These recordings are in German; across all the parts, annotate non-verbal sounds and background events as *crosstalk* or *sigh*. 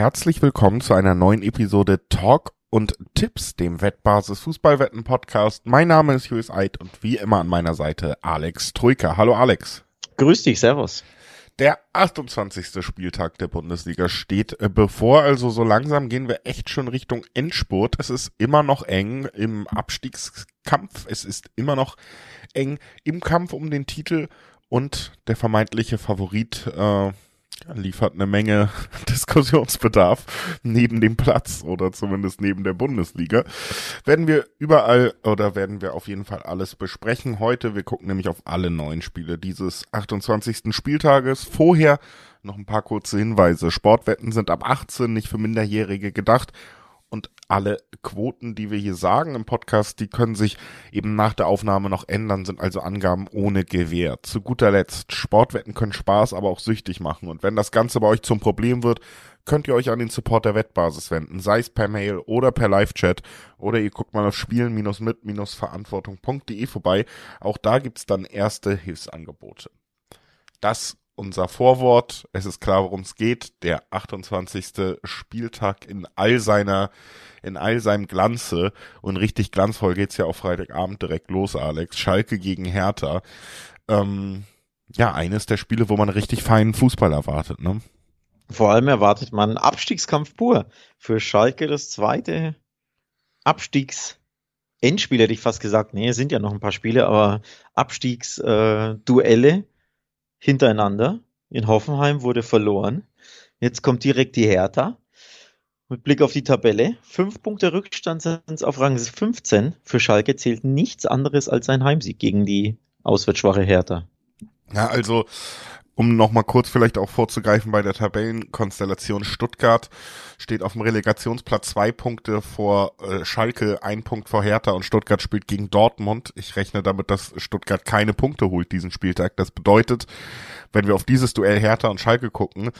Herzlich willkommen zu einer neuen Episode Talk und Tipps, dem Wettbasis Fußballwetten Podcast. Mein Name ist Julius Eid und wie immer an meiner Seite Alex Troika. Hallo Alex. Grüß dich, Servus. Der 28. Spieltag der Bundesliga steht äh, bevor, also so langsam gehen wir echt schon Richtung Endspurt. Es ist immer noch eng im Abstiegskampf, es ist immer noch eng im Kampf um den Titel und der vermeintliche Favorit äh, liefert eine Menge *laughs* Diskussionsbedarf neben dem Platz oder zumindest neben der Bundesliga. Werden wir überall oder werden wir auf jeden Fall alles besprechen heute. Wir gucken nämlich auf alle neuen Spiele dieses 28. Spieltages. Vorher noch ein paar kurze Hinweise. Sportwetten sind ab 18 nicht für Minderjährige gedacht und alle Quoten, die wir hier sagen im Podcast, die können sich eben nach der Aufnahme noch ändern, sind also Angaben ohne Gewähr. Zu guter Letzt, Sportwetten können Spaß, aber auch süchtig machen. Und wenn das Ganze bei euch zum Problem wird, könnt ihr euch an den Support der Wettbasis wenden, sei es per Mail oder per Live-Chat oder ihr guckt mal auf spielen-mit-verantwortung.de vorbei. Auch da gibt's dann erste Hilfsangebote. Das unser Vorwort. Es ist klar, worum es geht. Der 28. Spieltag in all seiner, in all seinem Glanze. Und richtig glanzvoll geht's ja auf Freitagabend direkt los, Alex. Schalke gegen Hertha. Ähm, ja, eines der Spiele, wo man richtig feinen Fußball erwartet, ne? Vor allem erwartet man Abstiegskampf pur. Für Schalke das zweite Abstiegs Endspiel hätte ich fast gesagt. Nee, es sind ja noch ein paar Spiele, aber Abstiegsduelle. Äh, hintereinander. In Hoffenheim wurde verloren. Jetzt kommt direkt die Hertha. Mit Blick auf die Tabelle. Fünf Punkte Rückstand sind es auf Rang 15. Für Schalke zählt nichts anderes als ein Heimsieg gegen die auswärtsschwache Hertha. Ja, also um nochmal kurz vielleicht auch vorzugreifen bei der Tabellenkonstellation Stuttgart steht auf dem Relegationsplatz zwei Punkte vor äh, Schalke, ein Punkt vor Hertha und Stuttgart spielt gegen Dortmund. Ich rechne damit, dass Stuttgart keine Punkte holt diesen Spieltag. Das bedeutet, wenn wir auf dieses Duell Hertha und Schalke gucken,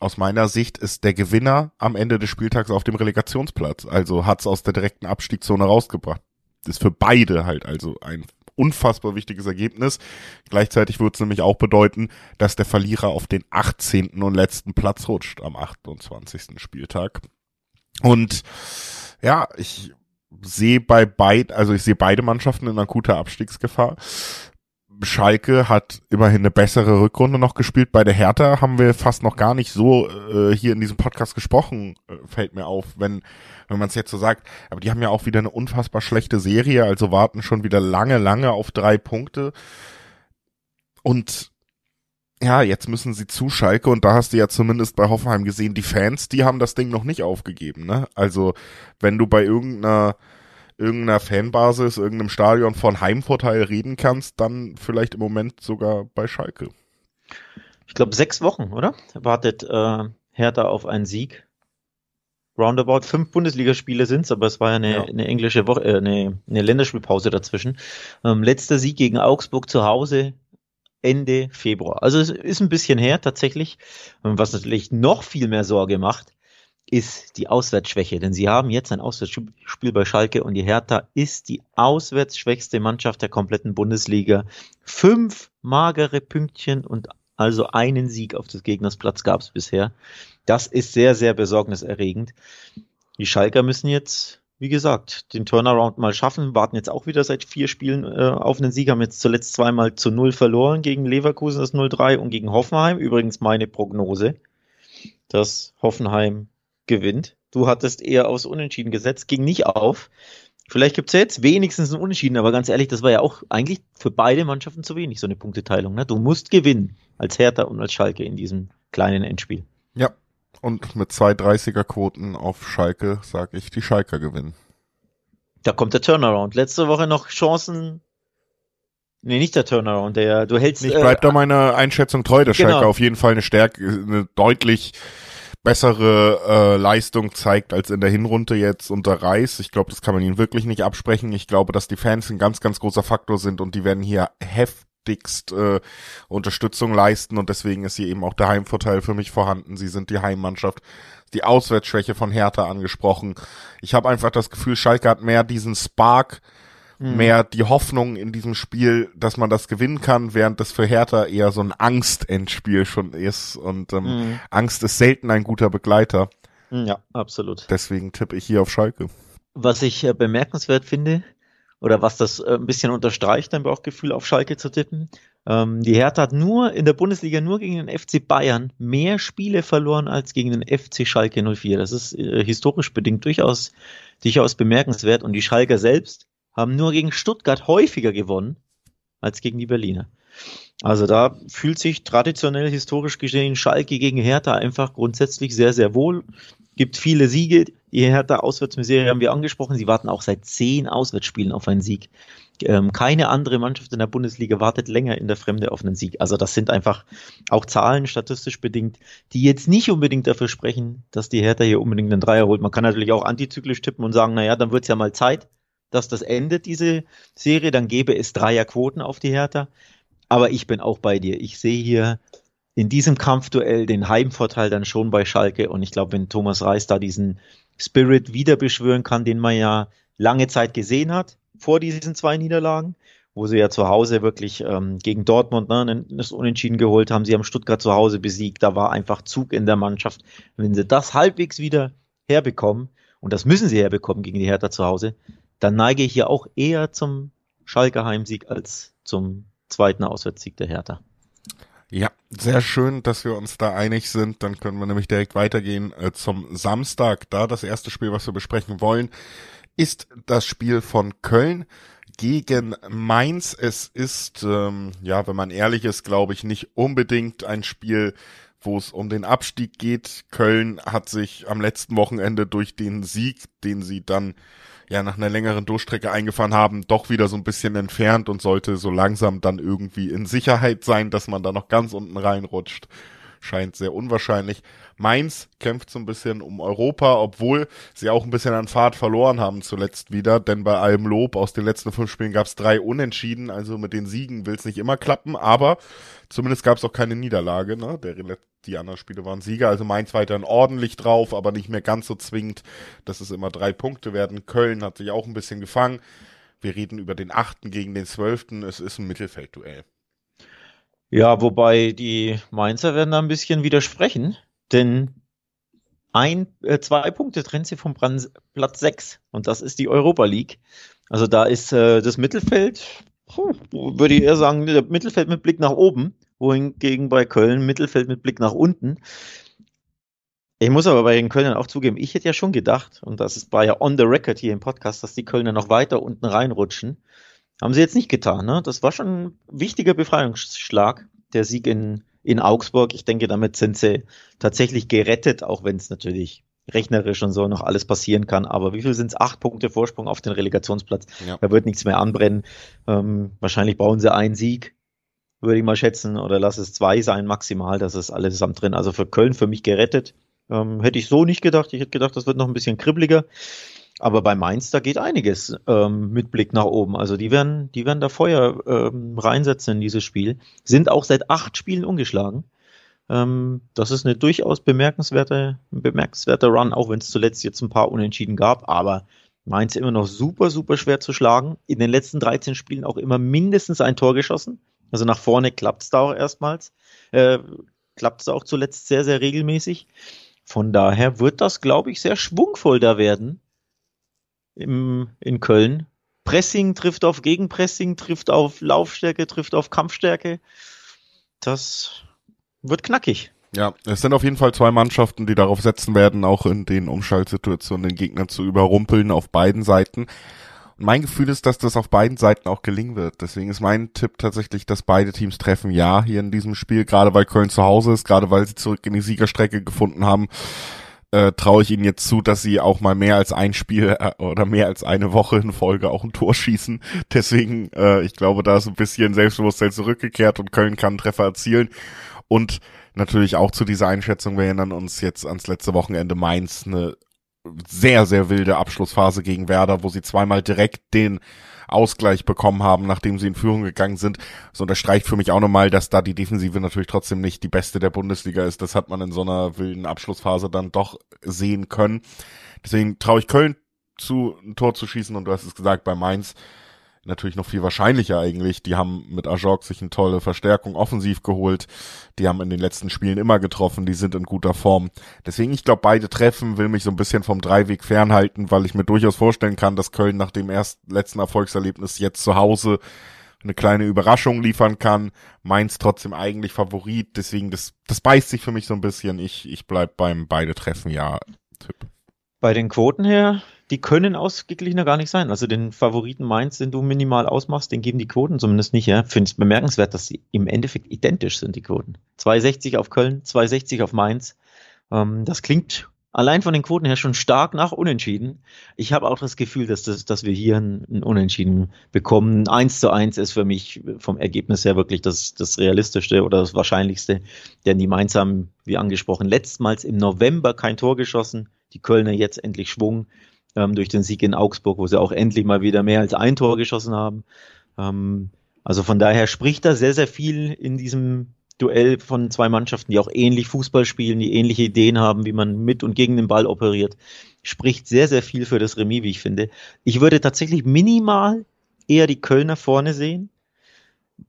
aus meiner Sicht ist der Gewinner am Ende des Spieltags auf dem Relegationsplatz. Also hat's aus der direkten Abstiegszone rausgebracht. ist für beide halt also ein unfassbar wichtiges Ergebnis. Gleichzeitig würde es nämlich auch bedeuten, dass der Verlierer auf den 18. und letzten Platz rutscht am 28. Spieltag. Und ja, ich sehe bei beid, also ich sehe beide Mannschaften in akuter Abstiegsgefahr. Schalke hat immerhin eine bessere Rückrunde noch gespielt. Bei der Hertha haben wir fast noch gar nicht so äh, hier in diesem Podcast gesprochen, äh, fällt mir auf, wenn, wenn man es jetzt so sagt. Aber die haben ja auch wieder eine unfassbar schlechte Serie, also warten schon wieder lange, lange auf drei Punkte. Und ja, jetzt müssen sie zu Schalke und da hast du ja zumindest bei Hoffenheim gesehen, die Fans, die haben das Ding noch nicht aufgegeben, ne? Also, wenn du bei irgendeiner irgendeiner Fanbasis, irgendeinem Stadion von Heimvorteil reden kannst, dann vielleicht im Moment sogar bei Schalke. Ich glaube sechs Wochen, oder? Wartet äh, Hertha auf einen Sieg. Roundabout fünf Bundesligaspiele sind's, aber es war ja eine, ja. eine englische Woche, äh, eine, eine Länderspielpause dazwischen. Ähm, letzter Sieg gegen Augsburg zu Hause Ende Februar. Also es ist ein bisschen her tatsächlich. Was natürlich noch viel mehr Sorge macht, ist die Auswärtsschwäche, denn sie haben jetzt ein Auswärtsspiel bei Schalke und die Hertha ist die auswärtsschwächste Mannschaft der kompletten Bundesliga. Fünf magere Pünktchen und also einen Sieg auf des Gegners Platz gab es bisher. Das ist sehr, sehr besorgniserregend. Die Schalker müssen jetzt, wie gesagt, den Turnaround mal schaffen, warten jetzt auch wieder seit vier Spielen äh, auf einen Sieg, haben jetzt zuletzt zweimal zu null verloren gegen Leverkusen das 0-3 und gegen Hoffenheim. Übrigens meine Prognose, dass Hoffenheim gewinnt. Du hattest eher aus Unentschieden gesetzt, ging nicht auf. Vielleicht gibt's ja jetzt wenigstens ein Unentschieden, aber ganz ehrlich, das war ja auch eigentlich für beide Mannschaften zu wenig, so eine Punkteteilung. Ne? Du musst gewinnen als Hertha und als Schalke in diesem kleinen Endspiel. Ja, und mit zwei 30er-Quoten auf Schalke sage ich, die Schalker gewinnen. Da kommt der Turnaround. Letzte Woche noch Chancen. Nee, nicht der Turnaround, der du hältst. Ich bleib äh, da meiner Einschätzung treu, der genau. Schalke auf jeden Fall eine Stärke, eine deutlich bessere äh, Leistung zeigt als in der Hinrunde jetzt unter Reis. Ich glaube, das kann man ihnen wirklich nicht absprechen. Ich glaube, dass die Fans ein ganz, ganz großer Faktor sind und die werden hier heftigst äh, Unterstützung leisten und deswegen ist hier eben auch der Heimvorteil für mich vorhanden. Sie sind die Heimmannschaft. Die Auswärtsschwäche von Hertha angesprochen. Ich habe einfach das Gefühl, Schalke hat mehr diesen Spark, mhm. mehr die Hoffnung in diesem Spiel, dass man das gewinnen kann, während das für Hertha eher so ein Angstendspiel schon ist. Und ähm, mhm. Angst ist selten ein guter Begleiter. Ja, absolut. Deswegen tippe ich hier auf Schalke. Was ich äh, bemerkenswert finde, oder was das äh, ein bisschen unterstreicht, dein Bauchgefühl auf Schalke zu tippen. Ähm, die Hertha hat nur in der Bundesliga nur gegen den FC Bayern mehr Spiele verloren als gegen den FC Schalke 04. Das ist äh, historisch bedingt durchaus, durchaus bemerkenswert. Und die Schalker selbst haben nur gegen Stuttgart häufiger gewonnen als gegen die Berliner. Also da fühlt sich traditionell historisch gesehen Schalke gegen Hertha einfach grundsätzlich sehr, sehr wohl gibt viele Siege. Die Hertha Auswärtsmisere haben wir angesprochen. Sie warten auch seit zehn Auswärtsspielen auf einen Sieg. Ähm, keine andere Mannschaft in der Bundesliga wartet länger in der Fremde auf einen Sieg. Also das sind einfach auch Zahlen statistisch bedingt, die jetzt nicht unbedingt dafür sprechen, dass die Hertha hier unbedingt einen Dreier holt. Man kann natürlich auch antizyklisch tippen und sagen, naja, dann wird es ja mal Zeit, dass das endet, diese Serie. Dann gäbe es Dreierquoten auf die Hertha. Aber ich bin auch bei dir. Ich sehe hier in diesem Kampfduell den Heimvorteil dann schon bei Schalke. Und ich glaube, wenn Thomas Reis da diesen Spirit wieder beschwören kann, den man ja lange Zeit gesehen hat, vor diesen zwei Niederlagen, wo sie ja zu Hause wirklich ähm, gegen Dortmund ne, das Unentschieden geholt haben, sie haben Stuttgart zu Hause besiegt, da war einfach Zug in der Mannschaft. Wenn sie das halbwegs wieder herbekommen, und das müssen sie herbekommen gegen die Hertha zu Hause, dann neige ich hier auch eher zum Schalke Heimsieg als zum zweiten Auswärtssieg der Hertha. Ja, sehr schön, dass wir uns da einig sind. Dann können wir nämlich direkt weitergehen äh, zum Samstag. Da das erste Spiel, was wir besprechen wollen, ist das Spiel von Köln gegen Mainz. Es ist, ähm, ja, wenn man ehrlich ist, glaube ich, nicht unbedingt ein Spiel, wo es um den Abstieg geht. Köln hat sich am letzten Wochenende durch den Sieg, den sie dann ja nach einer längeren Durchstrecke eingefahren haben, doch wieder so ein bisschen entfernt und sollte so langsam dann irgendwie in Sicherheit sein, dass man da noch ganz unten reinrutscht. Scheint sehr unwahrscheinlich. Mainz kämpft so ein bisschen um Europa, obwohl sie auch ein bisschen an Fahrt verloren haben zuletzt wieder, denn bei allem Lob aus den letzten fünf Spielen gab es drei Unentschieden, also mit den Siegen will es nicht immer klappen, aber zumindest gab es auch keine Niederlage, ne? Der, die anderen Spiele waren Sieger, also Mainz weiterhin ordentlich drauf, aber nicht mehr ganz so zwingend, dass es immer drei Punkte werden. Köln hat sich auch ein bisschen gefangen. Wir reden über den achten gegen den zwölften, es ist ein Mittelfeldduell. Ja, wobei die Mainzer werden da ein bisschen widersprechen, denn ein, äh, zwei Punkte trennt sie vom Platz 6 und das ist die Europa League. Also da ist äh, das Mittelfeld, würde ich eher sagen, Mittelfeld mit Blick nach oben, wohingegen bei Köln Mittelfeld mit Blick nach unten. Ich muss aber bei den Kölnern auch zugeben, ich hätte ja schon gedacht, und das ist, war ja on the record hier im Podcast, dass die Kölner noch weiter unten reinrutschen. Haben sie jetzt nicht getan, ne? Das war schon ein wichtiger Befreiungsschlag, der Sieg in, in Augsburg. Ich denke, damit sind sie tatsächlich gerettet, auch wenn es natürlich rechnerisch und so noch alles passieren kann. Aber wie viel sind es? Acht Punkte Vorsprung auf den Relegationsplatz. Ja. Da wird nichts mehr anbrennen. Ähm, wahrscheinlich bauen sie einen Sieg, würde ich mal schätzen, oder lass es zwei sein maximal. Das ist alles zusammen drin. Also für Köln für mich gerettet. Ähm, hätte ich so nicht gedacht. Ich hätte gedacht, das wird noch ein bisschen kribbeliger. Aber bei Mainz, da geht einiges ähm, mit Blick nach oben. Also die werden, die werden da Feuer ähm, reinsetzen in dieses Spiel. Sind auch seit acht Spielen ungeschlagen. Ähm, das ist eine durchaus bemerkenswerte, ein bemerkenswerter Run, auch wenn es zuletzt jetzt ein paar Unentschieden gab. Aber Mainz immer noch super, super schwer zu schlagen. In den letzten 13 Spielen auch immer mindestens ein Tor geschossen. Also nach vorne klappt es da auch erstmals. Äh, klappt es auch zuletzt sehr, sehr regelmäßig. Von daher wird das, glaube ich, sehr schwungvoll da werden im, in Köln. Pressing trifft auf Gegenpressing, trifft auf Laufstärke, trifft auf Kampfstärke. Das wird knackig. Ja, es sind auf jeden Fall zwei Mannschaften, die darauf setzen werden, auch in den Umschaltsituationen den Gegner zu überrumpeln auf beiden Seiten. Und mein Gefühl ist, dass das auf beiden Seiten auch gelingen wird. Deswegen ist mein Tipp tatsächlich, dass beide Teams treffen. Ja, hier in diesem Spiel, gerade weil Köln zu Hause ist, gerade weil sie zurück in die Siegerstrecke gefunden haben, äh, traue ich ihnen jetzt zu, dass sie auch mal mehr als ein Spiel äh, oder mehr als eine Woche in Folge auch ein Tor schießen. Deswegen, äh, ich glaube, da ist ein bisschen Selbstbewusstsein zurückgekehrt und Köln kann einen Treffer erzielen. Und natürlich auch zu dieser Einschätzung, wir erinnern uns jetzt ans letzte Wochenende Mainz eine sehr, sehr wilde Abschlussphase gegen Werder, wo sie zweimal direkt den Ausgleich bekommen haben, nachdem sie in Führung gegangen sind. Das unterstreicht für mich auch nochmal, dass da die Defensive natürlich trotzdem nicht die beste der Bundesliga ist. Das hat man in so einer wilden Abschlussphase dann doch sehen können. Deswegen traue ich Köln zu, ein Tor zu schießen und du hast es gesagt, bei Mainz natürlich noch viel wahrscheinlicher eigentlich. Die haben mit Ajok sich eine tolle Verstärkung offensiv geholt. Die haben in den letzten Spielen immer getroffen. Die sind in guter Form. Deswegen, ich glaube, beide Treffen will mich so ein bisschen vom Dreiweg fernhalten, weil ich mir durchaus vorstellen kann, dass Köln nach dem ersten, letzten Erfolgserlebnis jetzt zu Hause eine kleine Überraschung liefern kann. Mainz trotzdem eigentlich Favorit. Deswegen, das, das beißt sich für mich so ein bisschen. Ich, ich bleib beim beide Treffen, ja, Tipp. Bei den Quoten her, die können ausgeglichener gar nicht sein. Also den Favoriten Mainz, den du minimal ausmachst, den geben die Quoten zumindest nicht. Ja? Finde es bemerkenswert, dass sie im Endeffekt identisch sind, die Quoten. 2,60 auf Köln, 2,60 auf Mainz. Ähm, das klingt allein von den Quoten her schon stark nach Unentschieden. Ich habe auch das Gefühl, dass, das, dass wir hier ein, Unentschieden bekommen. 1 zu 1 ist für mich vom Ergebnis her wirklich das, das realistischste oder das wahrscheinlichste. Denn die Mainz haben, wie angesprochen, letztmals im November kein Tor geschossen die Kölner jetzt endlich Schwung ähm, durch den Sieg in Augsburg, wo sie auch endlich mal wieder mehr als ein Tor geschossen haben. Ähm, also von daher spricht da sehr, sehr viel in diesem Duell von zwei Mannschaften, die auch ähnlich Fußball spielen, die ähnliche Ideen haben, wie man mit und gegen den Ball operiert. Spricht sehr, sehr viel für das Remis, wie ich finde. Ich würde tatsächlich minimal eher die Kölner vorne sehen,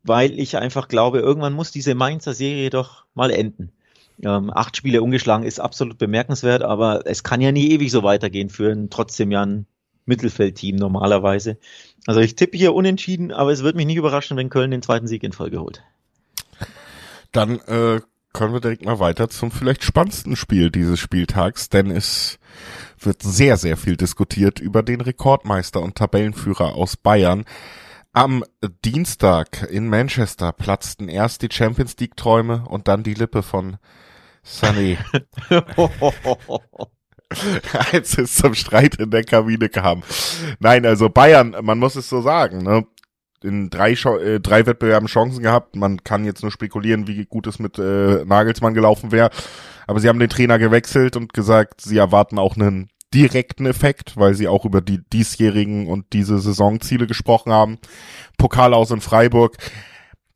weil ich einfach glaube, irgendwann muss diese Mainzer Serie doch mal enden. Ähm, acht Spiele ungeschlagen ist absolut bemerkenswert, aber es kann ja nie ewig so weitergehen für ein trotzdem ja ein Mittelfeldteam normalerweise. Also ich tippe hier unentschieden, aber es wird mich nicht überraschen, wenn Köln den zweiten Sieg in Folge holt. Dann äh, können wir direkt mal weiter zum vielleicht spannendsten Spiel dieses Spieltags, denn es wird sehr, sehr viel diskutiert über den Rekordmeister und Tabellenführer aus Bayern. Am Dienstag in Manchester platzten erst die Champions League Träume und dann die Lippe von Sunny. *laughs* Als es zum Streit in der Kabine kam. Nein, also Bayern, man muss es so sagen, ne? in drei, äh, drei Wettbewerben Chancen gehabt. Man kann jetzt nur spekulieren, wie gut es mit äh, Nagelsmann gelaufen wäre. Aber sie haben den Trainer gewechselt und gesagt, sie erwarten auch einen direkten Effekt, weil sie auch über die diesjährigen und diese Saisonziele gesprochen haben. Pokal aus in Freiburg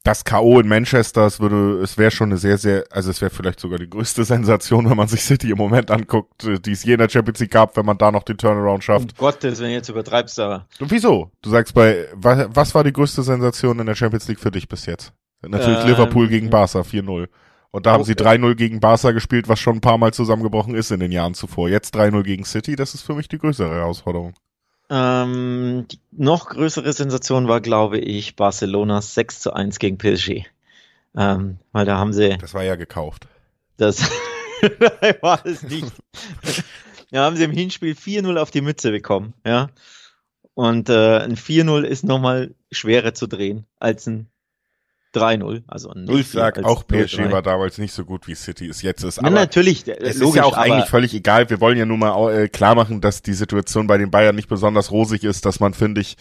das K.O. in Manchester, es würde, es wäre schon eine sehr, sehr, also es wäre vielleicht sogar die größte *laughs* Sensation, wenn man sich City im Moment anguckt, äh, die es je in der Champions League gab, wenn man da noch den Turnaround schafft. Um Gottes, wenn jetzt übertreibst, aber. Und wieso? Du sagst bei, was, was war die größte Sensation in der Champions League für dich bis jetzt? Natürlich ähm, Liverpool gegen Barca 4-0. Und da haben sie 3-0 gegen Barca gespielt, was schon ein paar Mal zusammengebrochen ist in den Jahren zuvor. Jetzt 3-0 gegen City, das ist für mich die größere Herausforderung. Ähm, die noch größere Sensation war, glaube ich, Barcelona 6 zu 1 gegen PSG. Ähm, weil da haben sie. Das war ja gekauft. Das *laughs* war es nicht. da haben sie im Hinspiel 4-0 auf die Mütze bekommen, ja. Und äh, ein 4-0 ist nochmal schwerer zu drehen als ein 3-0. Also ein ich sag auch PSG war damals nicht so gut wie City es jetzt ist. Aber ja, natürlich. Es logisch, ist ja auch eigentlich völlig egal. Wir wollen ja nur mal äh, klar machen, dass die Situation bei den Bayern nicht besonders rosig ist, dass man, finde ich,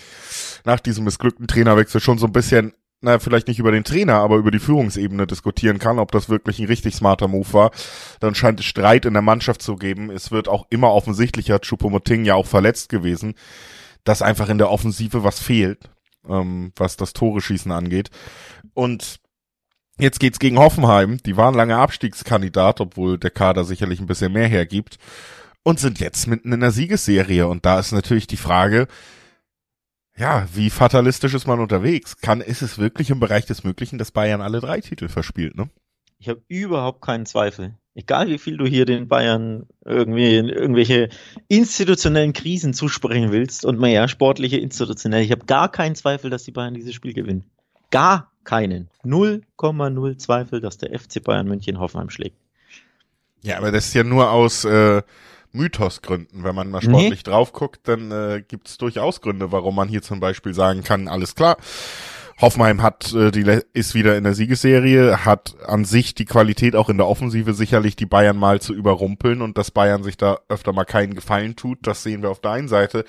nach diesem missglückten Trainerwechsel schon so ein bisschen na, vielleicht nicht über den Trainer, aber über die Führungsebene diskutieren kann, ob das wirklich ein richtig smarter Move war. Dann scheint es Streit in der Mannschaft zu geben. Es wird auch immer offensichtlicher, Choupo-Moting ja auch verletzt gewesen, dass einfach in der Offensive was fehlt ähm, was das Tore schießen angeht. Und jetzt geht's gegen Hoffenheim. Die waren lange Abstiegskandidat, obwohl der Kader sicherlich ein bisschen mehr hergibt. Und sind jetzt mitten in der Siegesserie. Und da ist natürlich die Frage, ja, wie fatalistisch ist man unterwegs? Kann, ist es wirklich im Bereich des Möglichen, dass Bayern alle drei Titel verspielt, ne? Ich habe überhaupt keinen Zweifel. Egal wie viel du hier den Bayern irgendwie irgendwelche institutionellen Krisen zusprechen willst und mehr sportliche institutionelle, ich habe gar keinen Zweifel, dass die Bayern dieses Spiel gewinnen. Gar keinen. 0,0 Zweifel, dass der FC Bayern München Hoffenheim schlägt. Ja, aber das ist ja nur aus äh, Mythosgründen. Wenn man mal sportlich nee. drauf guckt, dann äh, gibt es durchaus Gründe, warum man hier zum Beispiel sagen kann, alles klar, Hoffenheim hat äh, die ist wieder in der Siegesserie, hat an sich die Qualität auch in der Offensive sicherlich die Bayern mal zu überrumpeln und dass Bayern sich da öfter mal keinen Gefallen tut, das sehen wir auf der einen Seite.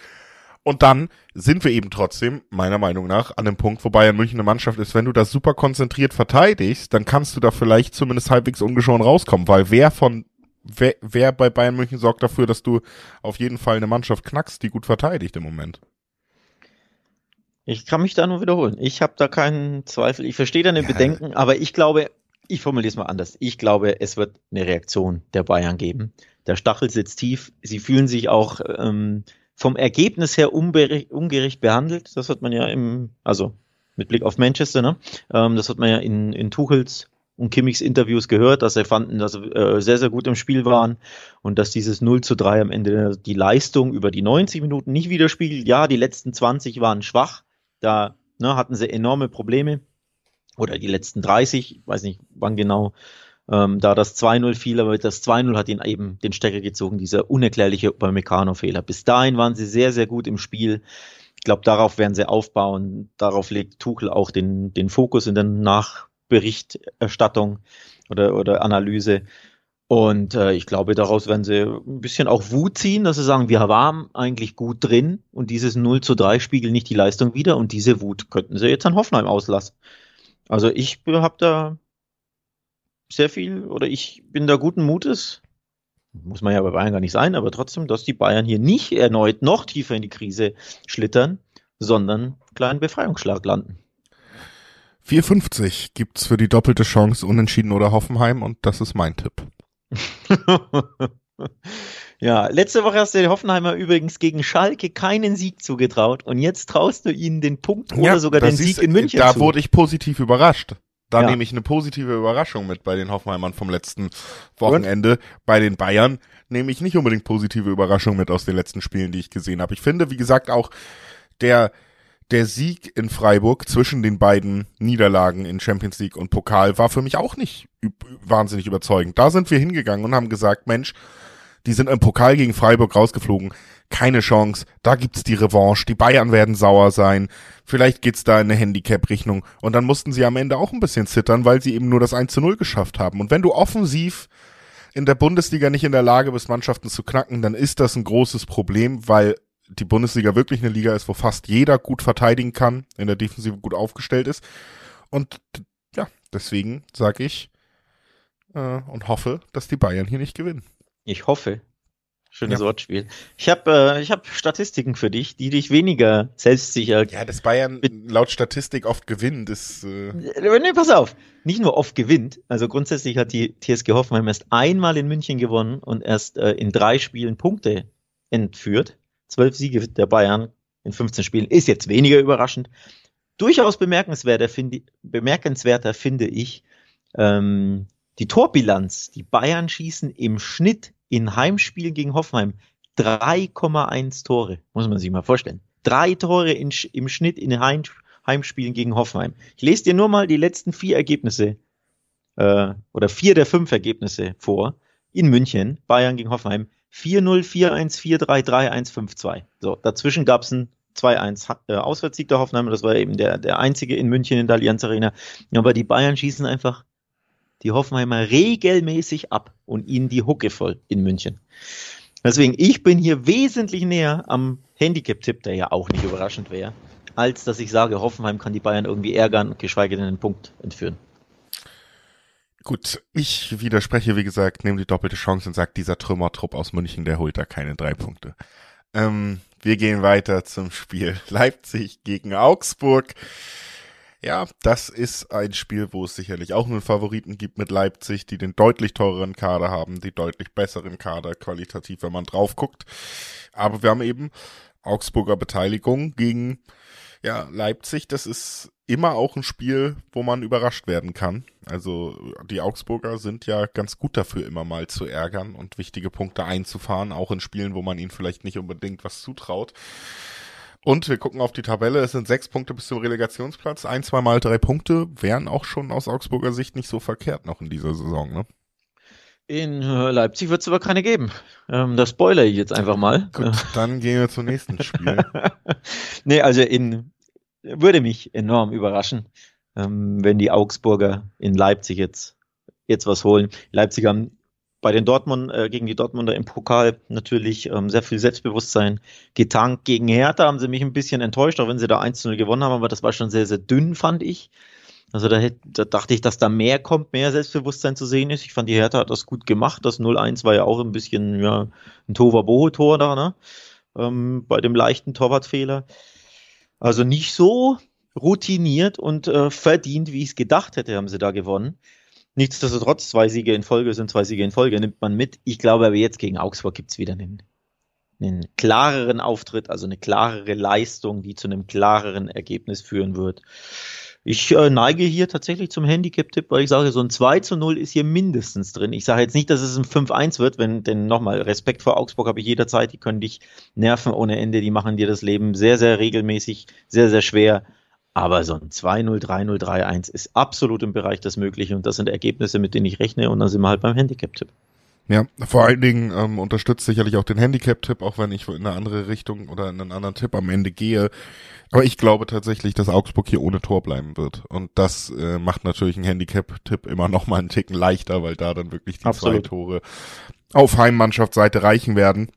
Und dann sind wir eben trotzdem, meiner Meinung nach, an dem Punkt, wo Bayern München eine Mannschaft ist. Wenn du das super konzentriert verteidigst, dann kannst du da vielleicht zumindest halbwegs ungeschoren rauskommen, weil wer von wer, wer bei Bayern München sorgt dafür, dass du auf jeden Fall eine Mannschaft knackst, die gut verteidigt im Moment? Ich kann mich da nur wiederholen. Ich habe da keinen Zweifel. Ich verstehe deine ja. Bedenken, aber ich glaube, ich formuliere es mal anders. Ich glaube, es wird eine Reaktion der Bayern geben. Der Stachel sitzt tief. Sie fühlen sich auch ähm, vom Ergebnis her ungerecht behandelt. Das hat man ja im, also mit Blick auf Manchester, ne? Ähm, das hat man ja in, in Tuchels und Kimmichs Interviews gehört, dass er fanden, dass sie äh, sehr, sehr gut im Spiel waren und dass dieses 0 zu 3 am Ende die Leistung über die 90 Minuten nicht widerspiegelt. Ja, die letzten 20 waren schwach, da ne, hatten sie enorme Probleme. Oder die letzten 30, ich weiß nicht wann genau, ähm, da das 2-0 fiel, aber das 2-0 hat ihn eben den Stecker gezogen, dieser unerklärliche Upamecano-Fehler. Bis dahin waren sie sehr, sehr gut im Spiel. Ich glaube, darauf werden sie aufbauen. Darauf legt Tuchel auch den, den Fokus in der Nachberichterstattung oder, oder Analyse. Und äh, ich glaube, daraus werden sie ein bisschen auch Wut ziehen, dass sie sagen, wir waren eigentlich gut drin und dieses 0 zu 3 spiegelt nicht die Leistung wider und diese Wut könnten sie jetzt an Hoffenheim auslassen. Also ich habe da sehr viel oder ich bin da guten Mutes. Muss man ja bei Bayern gar nicht sein, aber trotzdem, dass die Bayern hier nicht erneut noch tiefer in die Krise schlittern, sondern einen kleinen Befreiungsschlag landen. 4,50 gibt's für die doppelte Chance Unentschieden oder Hoffenheim und das ist mein Tipp. *laughs* ja, letzte Woche hast du den Hoffenheimer übrigens gegen Schalke keinen Sieg zugetraut und jetzt traust du ihnen den Punkt oder ja, sogar den Sieg in München da zu. Da wurde ich positiv überrascht. Da ja. nehme ich eine positive Überraschung mit bei den Hoffenheimern vom letzten Wochenende. Und? Bei den Bayern nehme ich nicht unbedingt positive Überraschung mit aus den letzten Spielen, die ich gesehen habe. Ich finde, wie gesagt, auch der der Sieg in Freiburg zwischen den beiden Niederlagen in Champions League und Pokal war für mich auch nicht wahnsinnig überzeugend. Da sind wir hingegangen und haben gesagt, Mensch, die sind im Pokal gegen Freiburg rausgeflogen. Keine Chance. Da gibt's die Revanche. Die Bayern werden sauer sein. Vielleicht geht's da in eine Handicap-Rechnung. Und dann mussten sie am Ende auch ein bisschen zittern, weil sie eben nur das 1 zu 0 geschafft haben. Und wenn du offensiv in der Bundesliga nicht in der Lage bist, Mannschaften zu knacken, dann ist das ein großes Problem, weil die Bundesliga wirklich eine Liga ist, wo fast jeder gut verteidigen kann, in der Defensive gut aufgestellt ist. Und ja, deswegen sage ich äh, und hoffe, dass die Bayern hier nicht gewinnen. Ich hoffe. Schönes ja. Wortspiel. Ich habe äh, ich hab Statistiken für dich, die dich weniger selbstsicher. Ja, dass Bayern laut Statistik oft gewinnt, ist. Äh nee, pass auf. Nicht nur oft gewinnt. Also grundsätzlich hat die TSG Hoffenheim erst einmal in München gewonnen und erst äh, in drei Spielen Punkte entführt. Zwölf Siege der Bayern in 15 Spielen ist jetzt weniger überraschend. Durchaus bemerkenswerter finde, bemerkenswerter finde ich ähm, die Torbilanz. Die Bayern schießen im Schnitt in Heimspielen gegen Hoffenheim 3,1 Tore. Muss man sich mal vorstellen. Drei Tore in, im Schnitt in Heim, Heimspielen gegen Hoffenheim. Ich lese dir nur mal die letzten vier Ergebnisse äh, oder vier der fünf Ergebnisse vor. In München, Bayern gegen Hoffenheim. 4-0, 4-1, 4-3, 3-1, 5-2. So, dazwischen gab es ein 2-1 äh, der Hoffenheim. Das war eben der, der einzige in München in der Allianz Arena. Aber die Bayern schießen einfach die Hoffenheimer regelmäßig ab und ihnen die Hucke voll in München. Deswegen, ich bin hier wesentlich näher am Handicap-Tipp, der ja auch nicht überraschend wäre, als dass ich sage, Hoffenheim kann die Bayern irgendwie ärgern, geschweige denn einen Punkt entführen. Gut, ich widerspreche, wie gesagt, nehme die doppelte Chance und sage, dieser Trümmertrupp aus München, der holt da keine drei Punkte. Ähm, wir gehen weiter zum Spiel *laughs* Leipzig gegen Augsburg. Ja, das ist ein Spiel, wo es sicherlich auch einen Favoriten gibt mit Leipzig, die den deutlich teureren Kader haben, die deutlich besseren Kader qualitativ, wenn man drauf guckt. Aber wir haben eben Augsburger Beteiligung gegen ja, Leipzig, das ist immer auch ein Spiel, wo man überrascht werden kann. Also die Augsburger sind ja ganz gut dafür, immer mal zu ärgern und wichtige Punkte einzufahren, auch in Spielen, wo man ihnen vielleicht nicht unbedingt was zutraut. Und wir gucken auf die Tabelle, es sind sechs Punkte bis zum Relegationsplatz, ein, zwei mal drei Punkte, wären auch schon aus Augsburger Sicht nicht so verkehrt noch in dieser Saison, ne? In äh, Leipzig wird es aber keine geben. Ähm, das spoiler ich jetzt einfach mal. Gut, dann gehen wir zum nächsten Spiel. *laughs* nee, also in würde mich enorm überraschen, ähm, wenn die Augsburger in Leipzig jetzt, jetzt was holen. Leipzig haben bei den Dortmund, äh, gegen die Dortmunder im Pokal natürlich ähm, sehr viel Selbstbewusstsein getankt. Gegen Hertha haben sie mich ein bisschen enttäuscht, auch wenn sie da 1-0 gewonnen haben, aber das war schon sehr, sehr dünn, fand ich. Also da, hätte, da dachte ich, dass da mehr kommt, mehr Selbstbewusstsein zu sehen ist. Ich fand, die Hertha hat das gut gemacht. Das 0-1 war ja auch ein bisschen ja, ein Tova-Boho-Tor da, ne? Ähm, bei dem leichten Torwartfehler. Also nicht so routiniert und äh, verdient, wie ich es gedacht hätte, haben sie da gewonnen. Nichtsdestotrotz, zwei Siege in Folge sind zwei Siege in Folge, nimmt man mit. Ich glaube aber jetzt gegen Augsburg gibt's wieder einen einen klareren Auftritt, also eine klarere Leistung, die zu einem klareren Ergebnis führen wird. Ich äh, neige hier tatsächlich zum Handicap-Tipp, weil ich sage, so ein 2 zu 0 ist hier mindestens drin. Ich sage jetzt nicht, dass es ein 5-1 wird, wenn, denn nochmal, Respekt vor Augsburg habe ich jederzeit, die können dich nerven ohne Ende, die machen dir das Leben sehr, sehr regelmäßig, sehr, sehr schwer. Aber so ein 2-0, 3-0, 3-1 ist absolut im Bereich des Möglichen und das sind Ergebnisse, mit denen ich rechne und dann sind wir halt beim Handicap-Tipp. Ja, vor allen Dingen ähm, unterstützt sicherlich auch den Handicap-Tipp, auch wenn ich in eine andere Richtung oder in einen anderen Tipp am Ende gehe. Aber ich glaube tatsächlich, dass Augsburg hier ohne Tor bleiben wird. Und das äh, macht natürlich einen Handicap-Tipp immer noch mal einen Ticken leichter, weil da dann wirklich die Absolut. zwei Tore auf Heimmannschaftsseite reichen werden,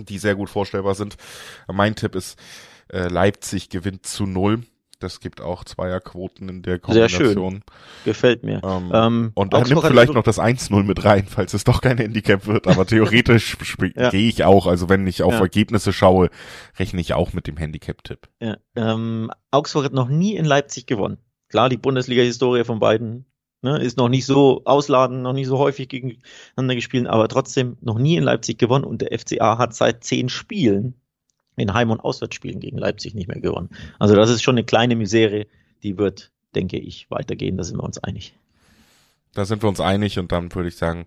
die sehr gut vorstellbar sind. Mein Tipp ist, äh, Leipzig gewinnt zu null. Das gibt auch Zweierquoten in der Kombination. Sehr schön. Gefällt mir. Ähm, ähm, und dann nimmt vielleicht noch das 1-0 mit rein, falls es doch kein Handicap wird. Aber *laughs* theoretisch ja. gehe ich auch. Also wenn ich auf ja. Ergebnisse schaue, rechne ich auch mit dem Handicap-Tipp. Ja. Ähm, Augsburg hat noch nie in Leipzig gewonnen. Klar, die Bundesliga-Historie von beiden ne, ist noch nicht so ausladend, noch nicht so häufig gegeneinander gespielt, aber trotzdem noch nie in Leipzig gewonnen. Und der FCA hat seit zehn Spielen in Heim- und Auswärtsspielen gegen Leipzig nicht mehr gewonnen. Also das ist schon eine kleine Misere, die wird, denke ich, weitergehen, da sind wir uns einig. Da sind wir uns einig und dann würde ich sagen,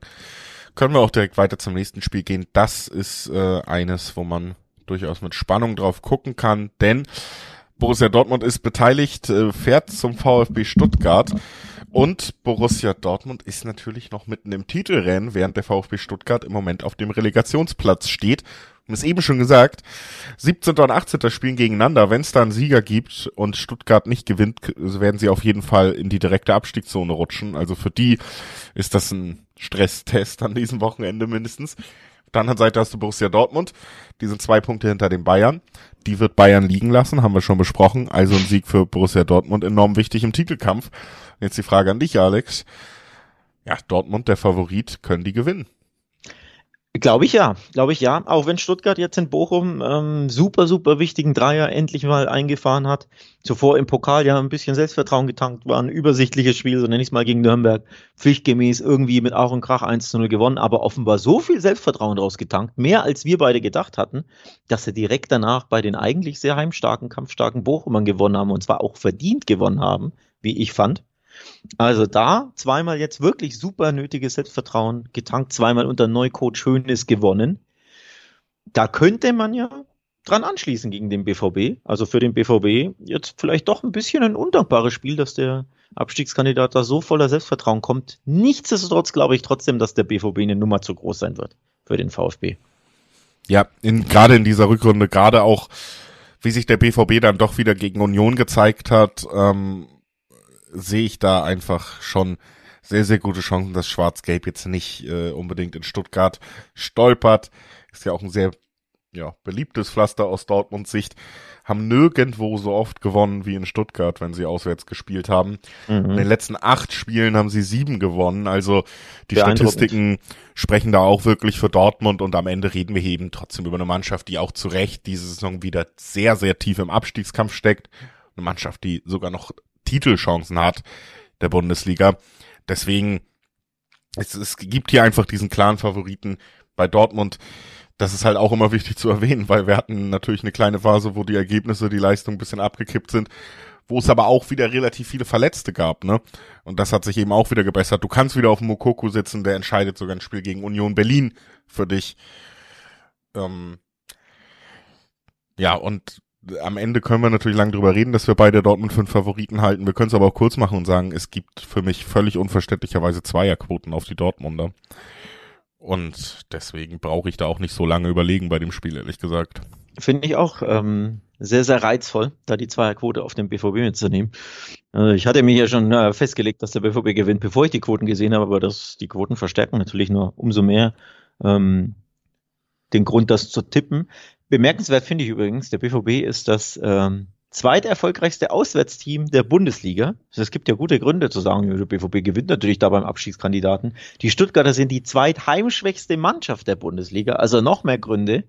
können wir auch direkt weiter zum nächsten Spiel gehen. Das ist äh, eines, wo man durchaus mit Spannung drauf gucken kann, denn Borussia Dortmund ist beteiligt, äh, fährt zum VfB Stuttgart und Borussia Dortmund ist natürlich noch mitten im Titelrennen, während der VfB Stuttgart im Moment auf dem Relegationsplatz steht haben es eben schon gesagt, 17. und 18. spielen gegeneinander. Wenn es da einen Sieger gibt und Stuttgart nicht gewinnt, werden sie auf jeden Fall in die direkte Abstiegszone rutschen. Also für die ist das ein Stresstest an diesem Wochenende mindestens. Auf der anderen Seite hast du Borussia Dortmund. Die sind zwei Punkte hinter den Bayern. Die wird Bayern liegen lassen, haben wir schon besprochen. Also ein Sieg für Borussia Dortmund enorm wichtig im Titelkampf. Jetzt die Frage an dich, Alex. Ja, Dortmund, der Favorit, können die gewinnen? Glaube ich ja, glaube ich ja. Auch wenn Stuttgart jetzt in Bochum ähm, super, super wichtigen Dreier endlich mal eingefahren hat. Zuvor im Pokal ja ein bisschen Selbstvertrauen getankt, war ein übersichtliches Spiel, so nenne ich es mal gegen Nürnberg, pflichtgemäß irgendwie mit Ach und Krach 1 zu 0 gewonnen, aber offenbar so viel Selbstvertrauen draus getankt, mehr als wir beide gedacht hatten, dass sie direkt danach bei den eigentlich sehr heimstarken, kampfstarken Bochumern gewonnen haben und zwar auch verdient gewonnen haben, wie ich fand. Also da zweimal jetzt wirklich super nötiges Selbstvertrauen getankt, zweimal unter Neucoach Schönes gewonnen. Da könnte man ja dran anschließen gegen den BVB. Also für den BVB jetzt vielleicht doch ein bisschen ein undankbares Spiel, dass der Abstiegskandidat da so voller Selbstvertrauen kommt. Nichtsdestotrotz glaube ich trotzdem, dass der BVB eine Nummer zu groß sein wird für den VfB. Ja, in, gerade in dieser Rückrunde, gerade auch, wie sich der BVB dann doch wieder gegen Union gezeigt hat, ähm, sehe ich da einfach schon sehr, sehr gute Chancen, dass Schwarz-Gelb jetzt nicht äh, unbedingt in Stuttgart stolpert. Ist ja auch ein sehr ja, beliebtes Pflaster aus Dortmunds Sicht. Haben nirgendwo so oft gewonnen wie in Stuttgart, wenn sie auswärts gespielt haben. Mhm. In den letzten acht Spielen haben sie sieben gewonnen. Also die Statistiken sprechen da auch wirklich für Dortmund und am Ende reden wir eben trotzdem über eine Mannschaft, die auch zu Recht diese Saison wieder sehr, sehr tief im Abstiegskampf steckt. Eine Mannschaft, die sogar noch Titelchancen hat der Bundesliga. Deswegen, es, es gibt hier einfach diesen klaren Favoriten bei Dortmund. Das ist halt auch immer wichtig zu erwähnen, weil wir hatten natürlich eine kleine Phase, wo die Ergebnisse, die Leistung ein bisschen abgekippt sind, wo es aber auch wieder relativ viele Verletzte gab, ne? Und das hat sich eben auch wieder gebessert. Du kannst wieder auf Mokoko sitzen, der entscheidet sogar ein Spiel gegen Union Berlin für dich. Ähm, ja, und am Ende können wir natürlich lange drüber reden, dass wir beide Dortmund für einen Favoriten halten. Wir können es aber auch kurz machen und sagen, es gibt für mich völlig unverständlicherweise Zweierquoten auf die Dortmunder. Und deswegen brauche ich da auch nicht so lange überlegen bei dem Spiel, ehrlich gesagt. Finde ich auch ähm, sehr, sehr reizvoll, da die Zweierquote auf dem BVB mitzunehmen. Äh, ich hatte mir ja schon äh, festgelegt, dass der BVB gewinnt, bevor ich die Quoten gesehen habe, aber das, die Quoten verstärken natürlich nur umso mehr ähm, den Grund, das zu tippen. Bemerkenswert finde ich übrigens, der BVB ist das ähm, zweiterfolgreichste Auswärtsteam der Bundesliga. Also es gibt ja gute Gründe zu sagen, der BVB gewinnt natürlich da beim Abstiegskandidaten. Die Stuttgarter sind die zweitheimschwächste Mannschaft der Bundesliga, also noch mehr Gründe,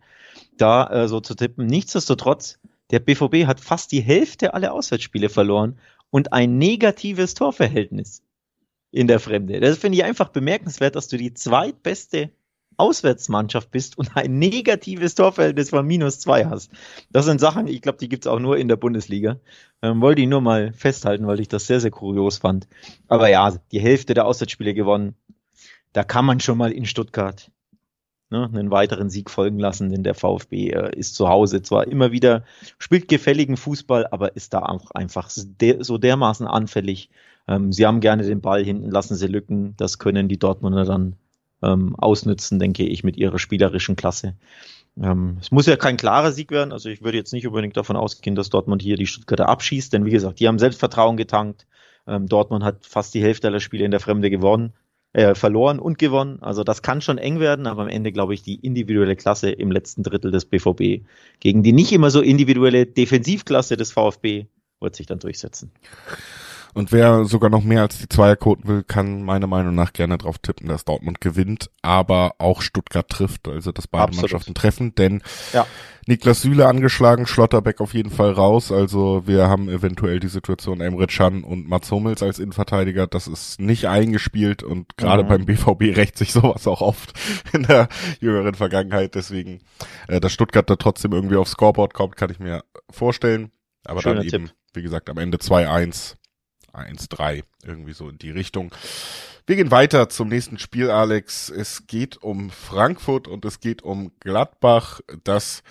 da äh, so zu tippen. Nichtsdestotrotz, der BVB hat fast die Hälfte aller Auswärtsspiele verloren und ein negatives Torverhältnis in der Fremde. Das finde ich einfach bemerkenswert, dass du die zweitbeste Auswärtsmannschaft bist und ein negatives Torverhältnis von minus zwei hast. Das sind Sachen, ich glaube, die gibt's auch nur in der Bundesliga. Ähm, wollte ich nur mal festhalten, weil ich das sehr, sehr kurios fand. Aber ja, die Hälfte der Auswärtsspiele gewonnen. Da kann man schon mal in Stuttgart ne, einen weiteren Sieg folgen lassen, denn der VfB äh, ist zu Hause zwar immer wieder, spielt gefälligen Fußball, aber ist da auch einfach so dermaßen anfällig. Ähm, sie haben gerne den Ball hinten, lassen sie Lücken, das können die Dortmunder dann ähm, ausnützen, denke ich, mit ihrer spielerischen Klasse. Ähm, es muss ja kein klarer Sieg werden, also ich würde jetzt nicht unbedingt davon ausgehen, dass Dortmund hier die Stuttgarter abschießt, denn wie gesagt, die haben Selbstvertrauen getankt. Ähm, Dortmund hat fast die Hälfte aller Spiele in der Fremde gewonnen äh, verloren und gewonnen. Also das kann schon eng werden, aber am Ende glaube ich die individuelle Klasse im letzten Drittel des BVB gegen die nicht immer so individuelle Defensivklasse des VfB wird sich dann durchsetzen. Und wer sogar noch mehr als die Zweierquoten will, kann meiner Meinung nach gerne drauf tippen, dass Dortmund gewinnt, aber auch Stuttgart trifft, also dass beide Absolut. Mannschaften treffen, denn ja. Niklas Süle angeschlagen, Schlotterbeck auf jeden Fall raus, also wir haben eventuell die Situation Emre Can und Mats Hummels als Innenverteidiger, das ist nicht eingespielt und gerade mhm. beim BVB rächt sich sowas auch oft *laughs* in der jüngeren Vergangenheit, deswegen, äh, dass Stuttgart da trotzdem irgendwie aufs Scoreboard kommt, kann ich mir vorstellen, aber Schöner dann eben, Tipp. wie gesagt, am Ende 2-1 1-3, irgendwie so in die Richtung. Wir gehen weiter zum nächsten Spiel, Alex. Es geht um Frankfurt und es geht um Gladbach. Das,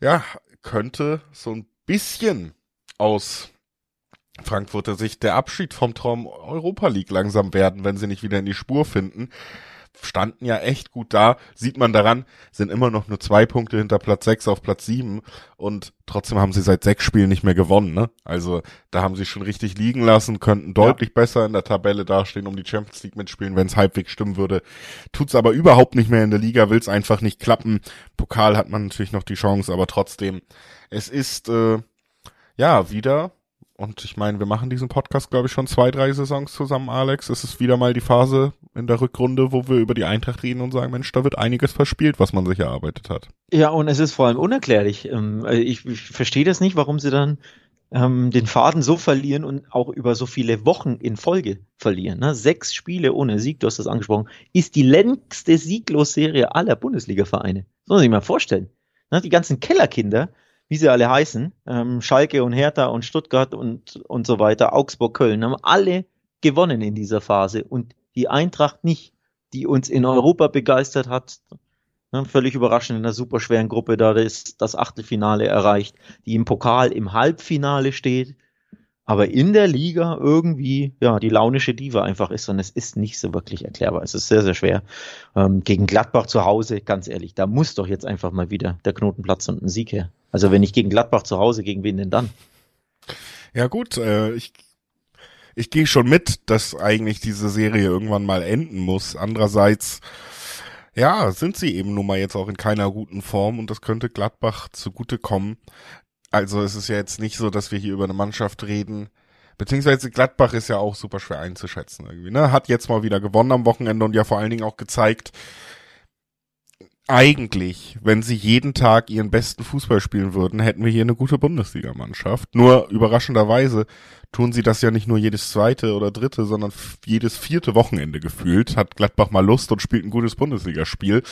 ja, könnte so ein bisschen aus Frankfurter Sicht der Abschied vom Traum Europa League langsam werden, wenn sie nicht wieder in die Spur finden standen ja echt gut da. Sieht man daran, sind immer noch nur zwei Punkte hinter Platz sechs auf Platz sieben und trotzdem haben sie seit sechs Spielen nicht mehr gewonnen. Ne? Also da haben sie schon richtig liegen lassen, könnten deutlich ja. besser in der Tabelle dastehen, um die Champions League mitspielen, wenn es halbwegs stimmen würde. Tut's aber überhaupt nicht mehr in der Liga, will's einfach nicht klappen. Pokal hat man natürlich noch die Chance, aber trotzdem, es ist äh, ja wieder und ich meine, wir machen diesen Podcast, glaube ich, schon zwei, drei Saisons zusammen, Alex. Es ist wieder mal die Phase in der Rückrunde, wo wir über die Eintracht reden und sagen, Mensch, da wird einiges verspielt, was man sich erarbeitet hat. Ja, und es ist vor allem unerklärlich. Ähm, ich, ich verstehe das nicht, warum sie dann ähm, den Faden so verlieren und auch über so viele Wochen in Folge verlieren. Ne? Sechs Spiele ohne Sieg, du hast das angesprochen, ist die längste Sieglos-Serie aller Bundesliga-Vereine. Soll man sich mal vorstellen. Ne? Die ganzen Kellerkinder wie sie alle heißen, ähm, Schalke und Hertha und Stuttgart und, und so weiter, Augsburg, Köln, haben alle gewonnen in dieser Phase und die Eintracht nicht, die uns in Europa begeistert hat, ne, völlig überraschend in einer super schweren Gruppe da das, das Achtelfinale erreicht, die im Pokal im Halbfinale steht, aber in der Liga irgendwie, ja, die launische Diva einfach ist und es ist nicht so wirklich erklärbar. Es ist sehr, sehr schwer. Ähm, gegen Gladbach zu Hause, ganz ehrlich, da muss doch jetzt einfach mal wieder der Knotenplatz und ein Sieg her. Also wenn nicht gegen Gladbach zu Hause, gegen wen denn dann? Ja gut, äh, ich, ich gehe schon mit, dass eigentlich diese Serie irgendwann mal enden muss. Andererseits, ja, sind sie eben nun mal jetzt auch in keiner guten Form und das könnte Gladbach zugutekommen. Also es ist ja jetzt nicht so, dass wir hier über eine Mannschaft reden, beziehungsweise Gladbach ist ja auch super schwer einzuschätzen irgendwie, ne? Hat jetzt mal wieder gewonnen am Wochenende und ja vor allen Dingen auch gezeigt, eigentlich, wenn sie jeden Tag ihren besten Fußball spielen würden, hätten wir hier eine gute Bundesligamannschaft. Nur überraschenderweise tun sie das ja nicht nur jedes zweite oder dritte, sondern jedes vierte Wochenende gefühlt. Hat Gladbach mal Lust und spielt ein gutes Bundesligaspiel.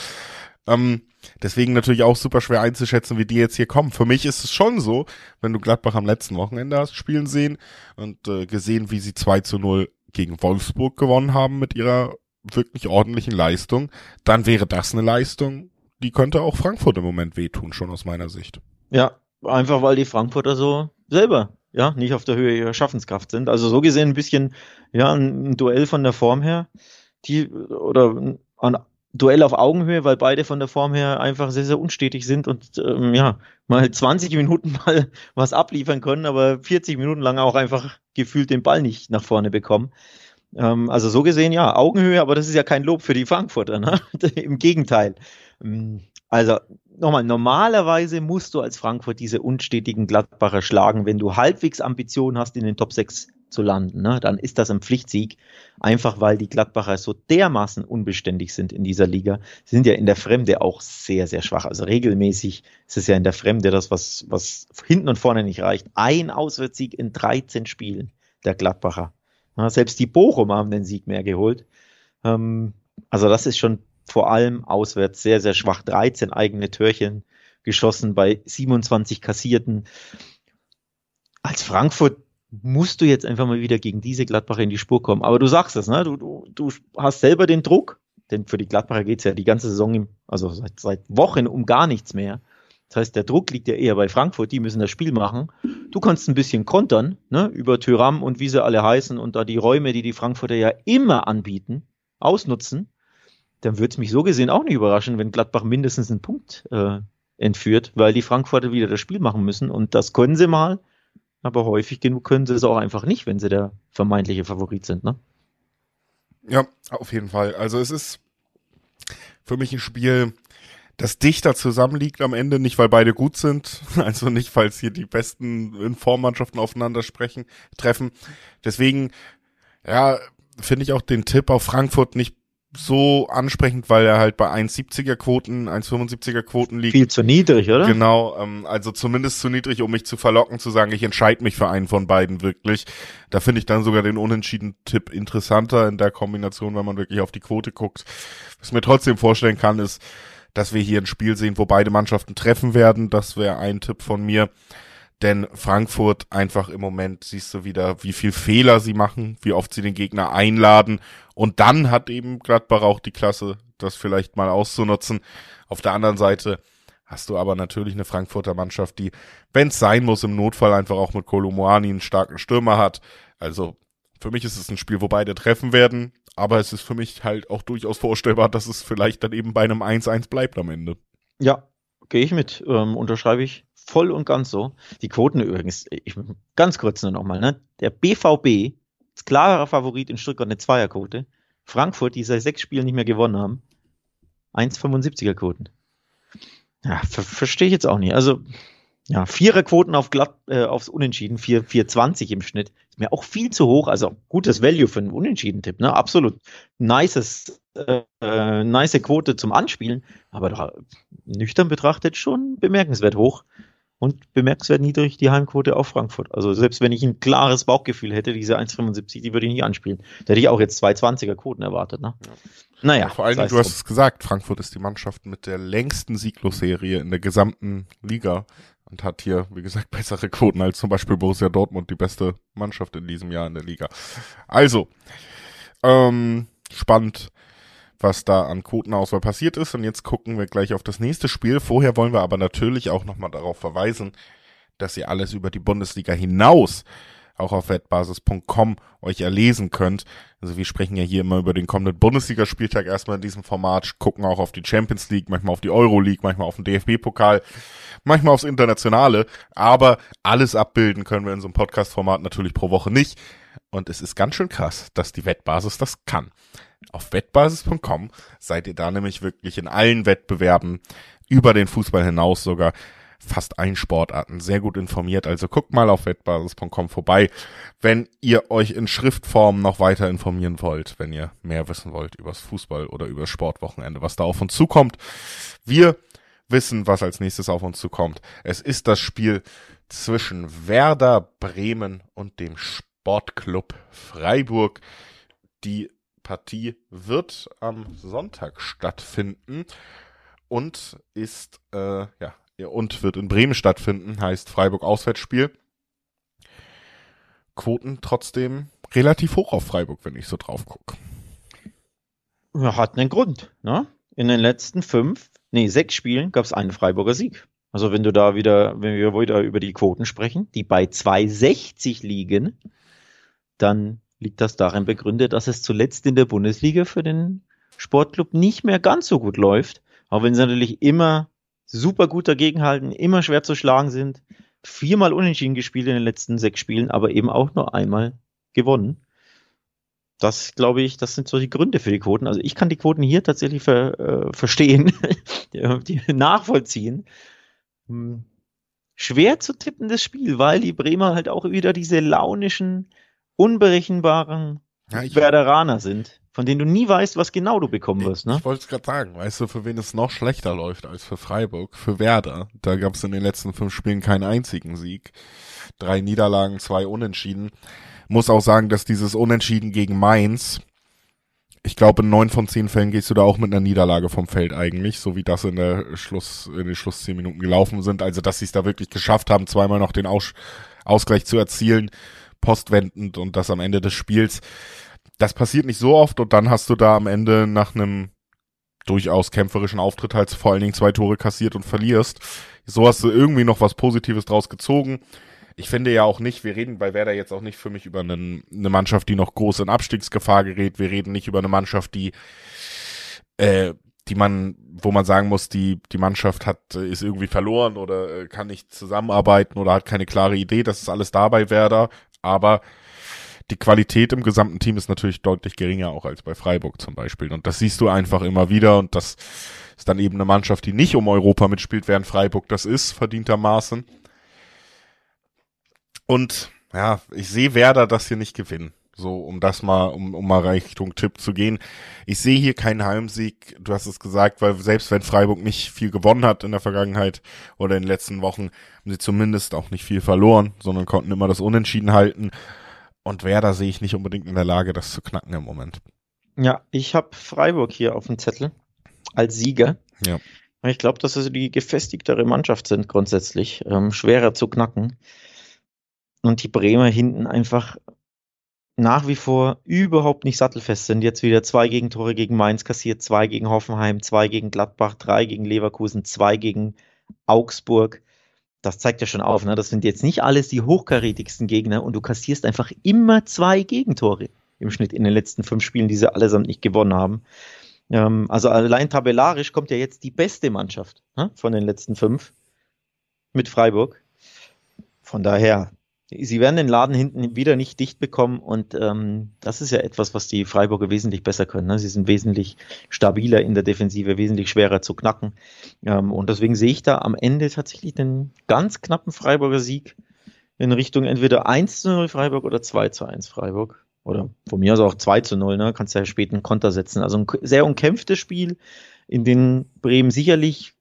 Ähm, deswegen natürlich auch super schwer einzuschätzen, wie die jetzt hier kommen. Für mich ist es schon so, wenn du Gladbach am letzten Wochenende hast spielen sehen und äh, gesehen, wie sie 2 zu 0 gegen Wolfsburg gewonnen haben mit ihrer wirklich ordentlichen Leistung, dann wäre das eine Leistung, die könnte auch Frankfurt im Moment wehtun, schon aus meiner Sicht. Ja, einfach weil die Frankfurter so selber ja nicht auf der Höhe ihrer Schaffenskraft sind. Also so gesehen ein bisschen ja ein, Duell von der Form her, die oder ein Duell auf Augenhöhe, weil beide von der Form her einfach sehr sehr unstetig sind und ähm, ja mal 20 Minuten *laughs* mal was abliefern können, aber 40 Minuten lang auch einfach gefühlt den Ball nicht nach vorne bekommen. Ähm, also so gesehen, ja, Augenhöhe, aber das ist ja kein Lob für die Frankfurter, ne? *laughs* Im Gegenteil. Ähm, also nochmal, normalerweise musst du als Frankfurt diese unstetigen Gladbacher schlagen, wenn du halbwegs Ambitionen hast, in den Top 6 zu landen. Ne? Dann ist das ein Pflichtsieg, einfach weil die Gladbacher so dermaßen unbeständig sind in dieser Liga. Sie sind ja in der Fremde auch sehr, sehr schwach. Also regelmäßig ist es ja in der Fremde das, was, was hinten und vorne nicht reicht. Ein Auswärtssieg in 13 Spielen der Gladbacher. Selbst die Bochum haben den Sieg mehr geholt. Ähm, also das ist schon vor allem auswärts sehr, sehr schwach. 13 eigene Türchen geschossen bei 27 kassierten. Als Frankfurt musst du jetzt einfach mal wieder gegen diese Gladbacher in die Spur kommen. Aber du sagst es, ne? Du, du, du hast selber den Druck, denn für die Gladbacher geht's ja die ganze Saison, also seit, seit Wochen um gar nichts mehr. Das heißt, der Druck liegt ja eher bei Frankfurt, die müssen das Spiel machen. Du kannst ein bisschen kontern, ne, über Tyram und wie sie alle heißen und da die Räume, die die Frankfurter ja immer anbieten, ausnutzen. Dann würde es mich so gesehen auch nicht überraschen, wenn Gladbach mindestens einen Punkt äh, entführt, weil die Frankfurter wieder das Spiel machen müssen und das können sie mal, aber häufig genug können sie es auch einfach nicht, wenn sie der vermeintliche Favorit sind, ne? Ja, auf jeden Fall. Also es ist für mich ein Spiel, das dichter zusammenliegt am Ende, nicht weil beide gut sind, *laughs* also nicht, falls hier die besten Informmannschaften aufeinander sprechen, treffen. Deswegen, ja, finde ich auch den Tipp auf Frankfurt nicht so ansprechend, weil er halt bei 1,70er Quoten, 1,75er Quoten liegt. Viel zu niedrig, oder? Genau, ähm, also zumindest zu niedrig, um mich zu verlocken, zu sagen, ich entscheide mich für einen von beiden wirklich. Da finde ich dann sogar den unentschieden Tipp interessanter in der Kombination, wenn man wirklich auf die Quote guckt. Was mir trotzdem vorstellen kann, ist, dass wir hier ein Spiel sehen, wo beide Mannschaften treffen werden. Das wäre ein Tipp von mir. Denn Frankfurt einfach im Moment siehst du wieder, wie viel Fehler sie machen, wie oft sie den Gegner einladen. Und dann hat eben Gladbach auch die Klasse, das vielleicht mal auszunutzen. Auf der anderen Seite hast du aber natürlich eine Frankfurter Mannschaft, die, wenn es sein muss, im Notfall einfach auch mit Kolomoani einen starken Stürmer hat. Also für mich ist es ein Spiel, wo beide treffen werden. Aber es ist für mich halt auch durchaus vorstellbar, dass es vielleicht dann eben bei einem 1-1 bleibt am Ende. Ja, gehe ich mit. Ähm, unterschreibe ich voll und ganz so. Die Quoten übrigens, ich, ganz kurz nur nochmal, ne? Der BVB klarer Favorit in Stuttgart eine Zweierquote. Frankfurt, die seit sechs Spielen nicht mehr gewonnen haben, 1,75er Quoten. Ja, ver verstehe ich jetzt auch nicht. Also, ja, Viererquoten auf glatt, äh, aufs Unentschieden, 4, 4,20 im Schnitt. Ist mir auch viel zu hoch. Also gutes Value für einen Unentschieden-Tipp, ne? Absolut. Nices, äh, äh, nice Quote zum Anspielen. Aber doch, nüchtern betrachtet schon bemerkenswert hoch. Und bemerkenswert niedrig die Heimquote auf Frankfurt. Also selbst wenn ich ein klares Bauchgefühl hätte, diese 1,75, die würde ich nicht anspielen. Da hätte ich auch jetzt 2,20er Quoten erwartet, ne? Ja. Naja. Ja, vor allem, du hast es gesagt, Frankfurt ist die Mannschaft mit der längsten Sieglosserie in der gesamten Liga und hat hier, wie gesagt, *laughs* bessere Quoten als zum Beispiel Borussia Dortmund, die beste Mannschaft in diesem Jahr in der Liga. Also, ähm, spannend, was da an Quotenauswahl passiert ist. Und jetzt gucken wir gleich auf das nächste Spiel. Vorher wollen wir aber natürlich auch nochmal darauf verweisen, dass ihr alles über die Bundesliga hinaus auch auf wettbasis.com euch erlesen könnt. Also wir sprechen ja hier immer über den kommenden Bundesligaspieltag erstmal in diesem Format, gucken auch auf die Champions League, manchmal auf die Euro League, manchmal auf den DFB-Pokal, manchmal aufs Internationale, aber alles abbilden können wir in so einem Podcast-Format natürlich pro Woche nicht. Und es ist ganz schön krass, dass die Wettbasis das kann. Auf wettbasis.com seid ihr da nämlich wirklich in allen Wettbewerben über den Fußball hinaus sogar fast allen Sportarten sehr gut informiert. Also guckt mal auf wettbasis.com vorbei, wenn ihr euch in Schriftform noch weiter informieren wollt, wenn ihr mehr wissen wollt übers Fußball oder über Sportwochenende, was da auf uns zukommt. Wir wissen, was als nächstes auf uns zukommt. Es ist das Spiel zwischen Werder Bremen und dem Sportclub Freiburg. Die Partie wird am Sonntag stattfinden und ist äh, ja und wird in Bremen stattfinden, heißt Freiburg Auswärtsspiel. Quoten trotzdem relativ hoch auf Freiburg, wenn ich so drauf gucke. Hat einen Grund. Ne? In den letzten fünf, nee, sechs Spielen gab es einen Freiburger Sieg. Also wenn du da wieder, wenn wir wieder über die Quoten sprechen, die bei 2,60 liegen, dann liegt das darin begründet, dass es zuletzt in der Bundesliga für den Sportclub nicht mehr ganz so gut läuft. Auch wenn sie natürlich immer super gut dagegenhalten, immer schwer zu schlagen sind. Viermal unentschieden gespielt in den letzten sechs Spielen, aber eben auch nur einmal gewonnen. Das glaube ich, das sind so die Gründe für die Quoten. Also ich kann die Quoten hier tatsächlich ver, äh, verstehen, *laughs* die nachvollziehen. Hm. Schwer zu tippen das Spiel, weil die Bremer halt auch wieder diese launischen, unberechenbaren ja, Werderaner sind von denen du nie weißt, was genau du bekommen wirst. Ne? Ich wollte es gerade sagen, weißt du, für wen es noch schlechter läuft als für Freiburg? Für Werder. Da gab es in den letzten fünf Spielen keinen einzigen Sieg. Drei Niederlagen, zwei Unentschieden. Muss auch sagen, dass dieses Unentschieden gegen Mainz ich glaube, in neun von zehn Fällen gehst du da auch mit einer Niederlage vom Feld eigentlich, so wie das in der Schluss, in den Schluss zehn Minuten gelaufen sind. Also, dass sie es da wirklich geschafft haben, zweimal noch den Aus Ausgleich zu erzielen, postwendend und das am Ende des Spiels. Das passiert nicht so oft und dann hast du da am Ende nach einem durchaus kämpferischen Auftritt halt vor allen Dingen zwei Tore kassiert und verlierst. So hast du irgendwie noch was Positives draus gezogen ich finde ja auch nicht, wir reden bei Werder jetzt auch nicht für mich über einen, eine Mannschaft, die noch groß in Abstiegsgefahr gerät. Wir reden nicht über eine Mannschaft, die, äh, die man, wo man sagen muss, die, die Mannschaft hat, ist irgendwie verloren oder äh, kann nicht zusammenarbeiten oder hat keine klare Idee. Das ist alles da bei Werder. Aber die Qualität im gesamten Team ist natürlich deutlich geringer auch als bei Freiburg zum Beispiel. Und das siehst du einfach immer wieder. Und das ist dann eben eine Mannschaft, die nicht um Europa mitspielt, während Freiburg das ist, verdientermaßen. Und ja, ich sehe Werder das hier nicht gewinnen. So, um das mal, um, um mal Richtung Tipp zu gehen. Ich sehe hier keinen Heimsieg, du hast es gesagt, weil selbst wenn Freiburg nicht viel gewonnen hat in der Vergangenheit oder in den letzten Wochen, haben sie zumindest auch nicht viel verloren, sondern konnten immer das Unentschieden halten. Und Werder sehe ich nicht unbedingt in der Lage, das zu knacken im Moment. Ja, ich habe Freiburg hier auf dem Zettel als Sieger. Ja. Ich glaube, dass sie die gefestigtere Mannschaft sind grundsätzlich, ähm, schwerer zu knacken und die Bremer hinten einfach nach wie vor überhaupt nicht sattelfest sind. Jetzt wieder zwei Gegentore gegen Mainz kassiert, zwei gegen Hoffenheim, zwei gegen Gladbach, drei gegen Leverkusen, zwei gegen Augsburg. Das zeigt ja schon auf, ne? Das sind jetzt nicht alles die hochkarätigsten Gegner und du kassierst einfach immer zwei Gegentore im Schnitt in den letzten fünf Spielen, die sie allesamt nicht gewonnen haben. Ähm, also allein tabellarisch kommt ja jetzt die beste Mannschaft ne? von den letzten fünf mit Freiburg. Von daher, sie werden den Laden hinten wieder nicht dicht bekommen und ähm, das ist ja etwas, was die Freiburger wesentlich besser können. Ne? Sie sind wesentlich stabiler in der Defensive, wesentlich schwerer zu knacken ähm, und deswegen sehe ich da am Ende tatsächlich den ganz knappen Freiburger Sieg in Richtung entweder 1 zu 0 Freiburg oder 2 zu 1 Freiburg. Oder von mir aus auch 2 zu 0, ne? Kannst ja später einen Konter setzen. Also ein sehr umkämpftes Spiel, in dem Bremen sicherlich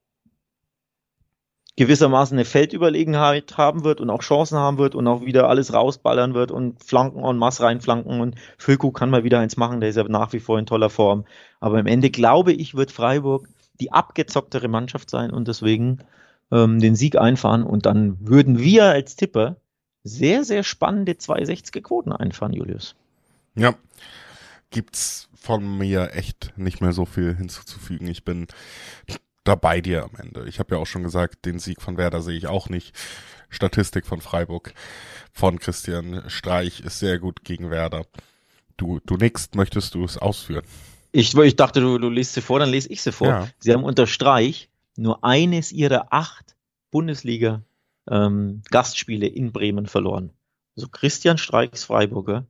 gewissermaßen eine Feldüberlegenheit haben wird und auch Chancen haben wird und auch wieder alles rausballern wird und Flanken en masse reinflanken und Füllkuh kann mal wieder eins machen, der ist ja nach wie vor in toller Form. Aber im Ende glaube ich, wird Freiburg die abgezocktere Mannschaft sein und deswegen ähm, den Sieg einfahren und dann würden wir als Tipper sehr, sehr spannende 260er Quoten einfahren, Julius. Ja, gibt's von mir echt nicht mehr so viel hinzuzufügen. Ich bin da bei dir am Ende. Ich habe ja auch schon gesagt, den Sieg von Werder sehe ich auch nicht. Statistik von Freiburg von Christian Streich ist sehr gut gegen Werder. Du, du nix, möchtest du es ausführen? Ich, ich dachte, du, du liest sie vor, dann lese ich sie vor. Ja. Sie haben unter Streich nur eines ihrer acht Bundesliga ähm, in Bremen verloren. Also Christian Streichs Freiburger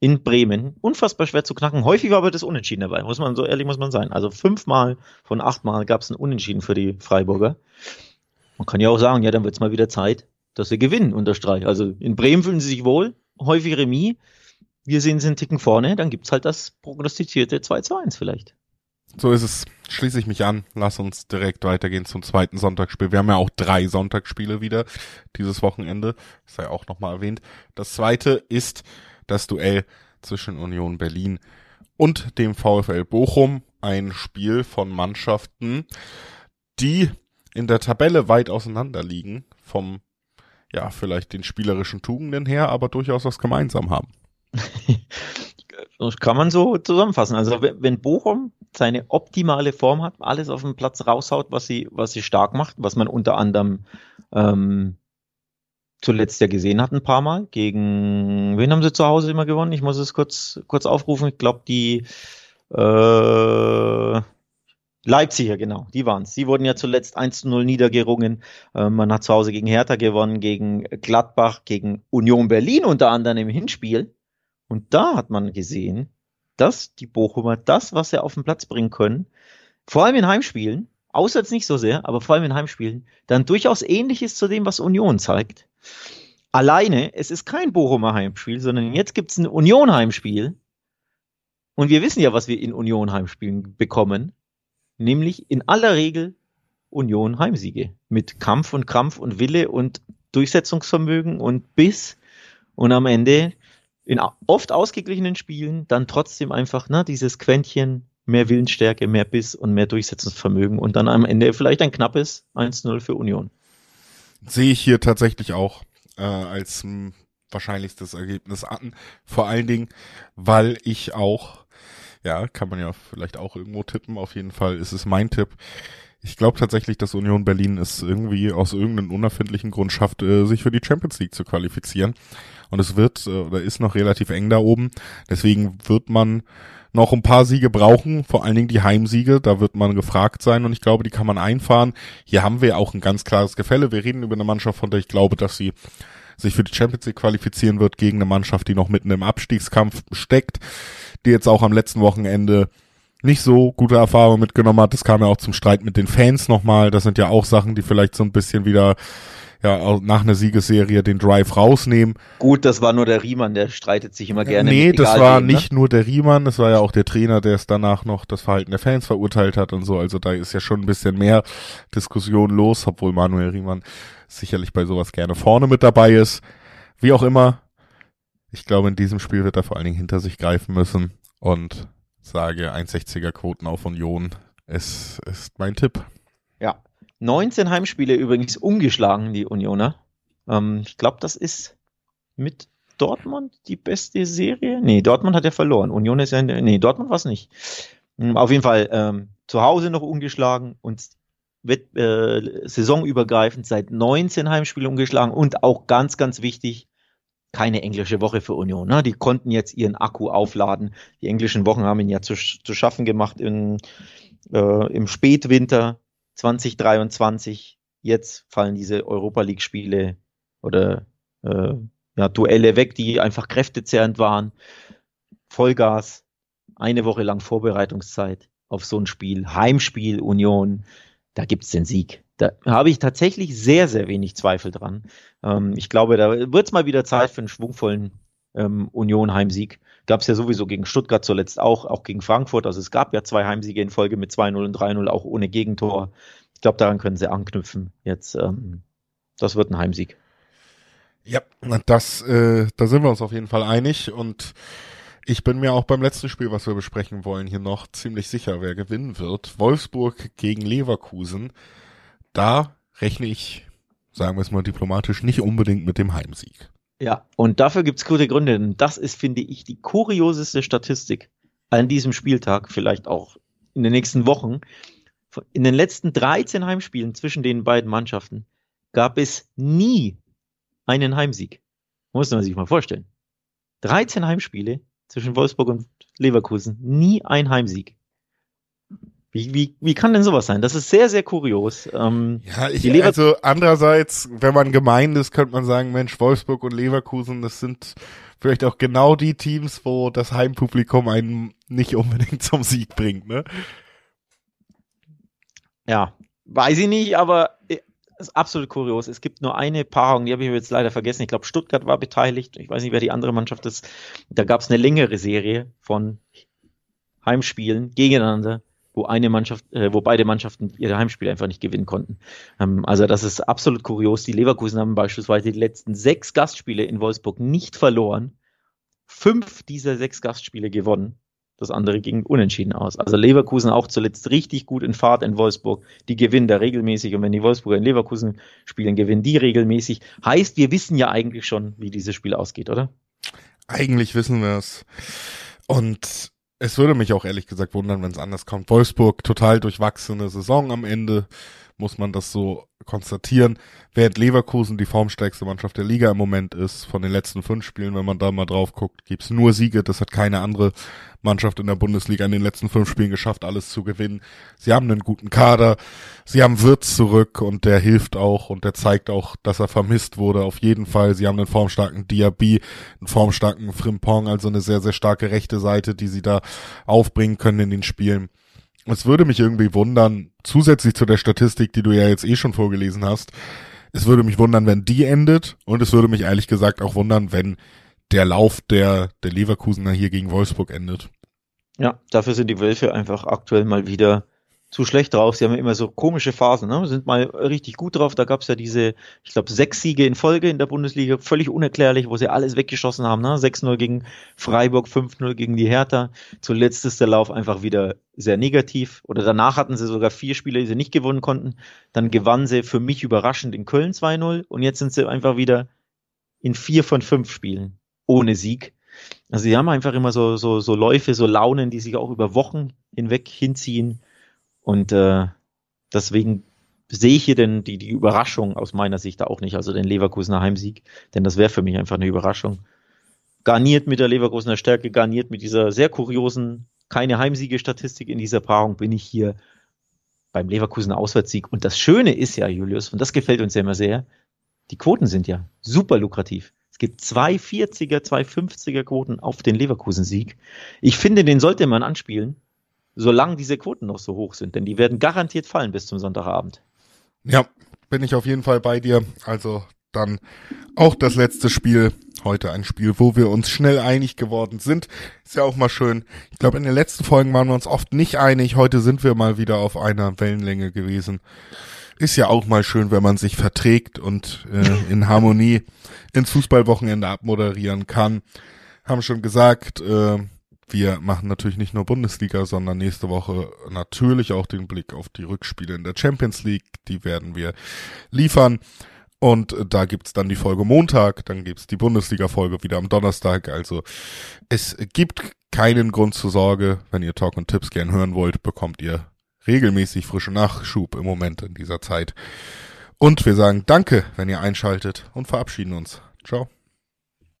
in Bremen. Unfassbar schwer zu knacken. Häufig war aber das Unentschieden dabei, muss man, so ehrlich muss man sein. Also fünfmal von achtmal gab es ein Unentschieden für die Freiburger. Man kann ja auch sagen, ja, dann wird es mal wieder Zeit, dass sie gewinnen unter Streich. Also in Bremen fühlen sie sich wohl, häufig Remis. Wir sehen sie einen Ticken vorne, dann gibt's halt das prognostizierte 2 zu 1 vielleicht. So ist es. Schließe ich mich an. Lass uns direkt weitergehen zum zweiten Sonntagsspiel. Wir haben ja auch drei Sonntagsspiele wieder dieses Wochenende. Das sei auch nochmal erwähnt. Das zweite ist das Duell zwischen Union Berlin und dem VfL Bochum. Ein Spiel von Mannschaften, die in der Tabelle weit auseinander liegen vom, ja, vielleicht den spielerischen Tugenden her, aber durchaus was gemeinsam haben. Das *laughs* kann man so zusammenfassen. Also wenn Bochum seine optimale Form hat, alles auf den Platz raushaut, was sie, was sie stark macht, was man unter anderem ähm, zuletzt ja gesehen hat, ein paar Mal. Gegen wen haben sie zu Hause immer gewonnen? Ich muss es kurz, kurz aufrufen. Ich glaube, die äh, Leipziger, genau, die waren's. Sie wurden ja zuletzt 1 zu 0 niedergerungen. Äh, man hat zu Hause gegen Hertha gewonnen, gegen Gladbach, gegen Union Berlin unter anderem im Hinspiel. Und da hat man gesehen, dass die Bochumer das, was sie auf den Platz bringen können, vor allem in Heimspielen, auswärts nicht so sehr, aber vor allem in Heimspielen, dann durchaus ähnlich ist zu dem, was Union zeigt. Alleine, es ist kein Bochumer Heimspiel, sondern jetzt gibt es ein Union-Heimspiel. Und wir wissen ja, was wir in Union-Heimspielen bekommen. Nämlich in aller Regel Union-Heimsiege. Mit Kampf und Krampf und Wille und Durchsetzungsvermögen und Biss. Und am Ende in oft ausgeglichenen Spielen dann trotzdem einfach ne, dieses Quäntchen, mehr Willensstärke, mehr Biss und mehr Durchsetzungsvermögen und dann am Ende vielleicht ein knappes 1-0 für Union. Sehe ich hier tatsächlich auch äh, als m, wahrscheinlichstes Ergebnis an. Vor allen Dingen, weil ich auch, ja, kann man ja vielleicht auch irgendwo tippen, auf jeden Fall ist es mein Tipp. Ich glaube tatsächlich, dass Union Berlin es irgendwie aus irgendeinem unerfindlichen Grund schafft, äh, sich für die Champions League zu qualifizieren. Und es wird äh, oder ist noch relativ eng da oben. Deswegen wird man noch ein paar Siege brauchen, vor allen Dingen die Heimsiege, da wird man gefragt sein und ich glaube, die kann man einfahren. Hier haben wir auch ein ganz klares Gefälle. Wir reden über eine Mannschaft, von der ich glaube, dass sie sich für die Champions League qualifizieren wird gegen eine Mannschaft, die noch mitten im Abstiegskampf steckt, die jetzt auch am letzten Wochenende nicht so gute Erfahrungen mitgenommen hat. Das kam ja auch zum Streit mit den Fans nochmal. Das sind ja auch Sachen, die vielleicht so ein bisschen wieder ja, nach einer Siegesserie den Drive rausnehmen. Gut, das war nur der Riemann, der streitet sich immer gerne. Nee, das war wem, ne? nicht nur der Riemann, das war ja auch der Trainer, der es danach noch das Verhalten der Fans verurteilt hat und so. Also da ist ja schon ein bisschen mehr Diskussion los, obwohl Manuel Riemann sicherlich bei sowas gerne vorne mit dabei ist. Wie auch immer, ich glaube, in diesem Spiel wird er vor allen Dingen hinter sich greifen müssen und sage 1,60er Quoten auf Union. Es ist mein Tipp. 19 Heimspiele übrigens ungeschlagen, die Unioner. Ähm, ich glaube, das ist mit Dortmund die beste Serie. Nee, Dortmund hat ja verloren. Union ist ja, in der, nee, Dortmund war es nicht. Hm, auf jeden Fall ähm, zu Hause noch ungeschlagen und wird äh, saisonübergreifend seit 19 Heimspielen ungeschlagen und auch ganz, ganz wichtig, keine englische Woche für Union. Ne? Die konnten jetzt ihren Akku aufladen. Die englischen Wochen haben ihn ja zu, zu schaffen gemacht in, äh, im Spätwinter. 2023. Jetzt fallen diese Europa League Spiele oder äh, ja, Duelle weg, die einfach kräftezerrend waren. Vollgas, eine Woche lang Vorbereitungszeit auf so ein Spiel, Heimspiel Union, da gibt's den Sieg. Da habe ich tatsächlich sehr, sehr wenig Zweifel dran. Ähm, ich glaube, da wird's mal wieder Zeit für einen schwungvollen ähm, Union-Heimsieg. Gab es ja sowieso gegen Stuttgart zuletzt auch, auch gegen Frankfurt. Also es gab ja zwei Heimsiege in Folge mit 2-0 und 3-0, auch ohne Gegentor. Ich glaube, daran können sie anknüpfen. Jetzt, ähm, das wird ein Heimsieg. Ja, das, äh, da sind wir uns auf jeden Fall einig und ich bin mir auch beim letzten Spiel, was wir besprechen wollen, hier noch ziemlich sicher, wer gewinnen wird. Wolfsburg gegen Leverkusen. Da rechne ich, sagen wir es mal diplomatisch, nicht unbedingt mit dem Heimsieg. Ja, und dafür gibt's gute Gründe. Denn das ist, finde ich, die kurioseste Statistik an diesem Spieltag, vielleicht auch in den nächsten Wochen. In den letzten 13 Heimspielen zwischen den beiden Mannschaften gab es nie einen Heimsieg. Muss man sich mal vorstellen. 13 Heimspiele zwischen Wolfsburg und Leverkusen, nie ein Heimsieg. Wie, wie, wie kann denn sowas sein? Das ist sehr, sehr kurios. Ähm, ja, ich, also andererseits, wenn man gemein ist, könnte man sagen, Mensch, Wolfsburg und Leverkusen, das sind vielleicht auch genau die Teams, wo das Heimpublikum einen nicht unbedingt *laughs* zum Sieg bringt, ne? Ja, weiß ich nicht, aber äh, ist absolut kurios. Es gibt nur eine Paarung, die habe ich jetzt leider vergessen. Ich glaube, Stuttgart war beteiligt. Ich weiß nicht, wer die andere Mannschaft ist. Da gab es eine längere Serie von Heimspielen gegeneinander wo eine Mannschaft, äh, wo beide Mannschaften ihre Heimspiele einfach nicht gewinnen konnten. Ähm, also das ist absolut kurios. Die Leverkusen haben beispielsweise die letzten sechs Gastspiele in Wolfsburg nicht verloren, fünf dieser sechs Gastspiele gewonnen. Das andere ging unentschieden aus. Also Leverkusen auch zuletzt richtig gut in Fahrt in Wolfsburg. Die gewinnen da regelmäßig. Und wenn die Wolfsburger in Leverkusen spielen, gewinnen die regelmäßig. Heißt, wir wissen ja eigentlich schon, wie dieses Spiel ausgeht, oder? Eigentlich wissen wir es. Und es würde mich auch ehrlich gesagt wundern, wenn es anders kommt. Wolfsburg total durchwachsene Saison am Ende, muss man das so konstatieren. Während Leverkusen die formstärkste Mannschaft der Liga im Moment ist, von den letzten fünf Spielen, wenn man da mal drauf guckt, gibt's nur Siege. Das hat keine andere Mannschaft in der Bundesliga in den letzten fünf Spielen geschafft, alles zu gewinnen. Sie haben einen guten Kader, sie haben Wirtz zurück und der hilft auch und der zeigt auch, dass er vermisst wurde, auf jeden Fall. Sie haben einen formstarken Diaby, einen formstarken Frimpong, also eine sehr, sehr starke rechte Seite, die sie da aufbringen können in den Spielen. Es würde mich irgendwie wundern, zusätzlich zu der Statistik, die du ja jetzt eh schon vorgelesen hast, es würde mich wundern, wenn die endet und es würde mich ehrlich gesagt auch wundern, wenn der Lauf der, der Leverkusener hier gegen Wolfsburg endet. Ja, dafür sind die Wölfe einfach aktuell mal wieder zu schlecht drauf. Sie haben immer so komische Phasen, ne? sind mal richtig gut drauf. Da gab es ja diese, ich glaube, sechs Siege in Folge in der Bundesliga, völlig unerklärlich, wo sie alles weggeschossen haben. Ne? 6-0 gegen Freiburg, 5-0 gegen die Hertha. Zuletzt ist der Lauf einfach wieder sehr negativ. Oder danach hatten sie sogar vier Spiele, die sie nicht gewonnen konnten. Dann gewannen sie für mich überraschend in Köln 2-0 und jetzt sind sie einfach wieder in vier von fünf Spielen ohne Sieg. Also sie haben einfach immer so, so, so Läufe, so Launen, die sich auch über Wochen hinweg hinziehen. Und äh, deswegen sehe ich hier denn die, die Überraschung aus meiner Sicht auch nicht, also den Leverkusener Heimsieg, denn das wäre für mich einfach eine Überraschung. Garniert mit der Leverkusener Stärke, garniert mit dieser sehr kuriosen, keine Heimsiege-Statistik in dieser Paarung bin ich hier beim Leverkusener Auswärtssieg. Und das Schöne ist ja, Julius, und das gefällt uns ja immer sehr, die Quoten sind ja super lukrativ. Es gibt zwei 40er, zwei 50er Quoten auf den Leverkusen-Sieg. Ich finde, den sollte man anspielen, solange diese Quoten noch so hoch sind, denn die werden garantiert fallen bis zum Sonntagabend. Ja, bin ich auf jeden Fall bei dir. Also dann auch das letzte Spiel. Heute ein Spiel, wo wir uns schnell einig geworden sind. Ist ja auch mal schön. Ich glaube, in den letzten Folgen waren wir uns oft nicht einig. Heute sind wir mal wieder auf einer Wellenlänge gewesen. Ist ja auch mal schön, wenn man sich verträgt und äh, in Harmonie ins Fußballwochenende abmoderieren kann. Haben schon gesagt, äh, wir machen natürlich nicht nur Bundesliga, sondern nächste Woche natürlich auch den Blick auf die Rückspiele in der Champions League. Die werden wir liefern. Und da gibt's dann die Folge Montag, dann gibt's die Bundesliga-Folge wieder am Donnerstag. Also es gibt keinen Grund zur Sorge. Wenn ihr Talk und Tipps gern hören wollt, bekommt ihr regelmäßig frischen Nachschub im Moment in dieser Zeit. Und wir sagen Danke, wenn ihr einschaltet und verabschieden uns. Ciao.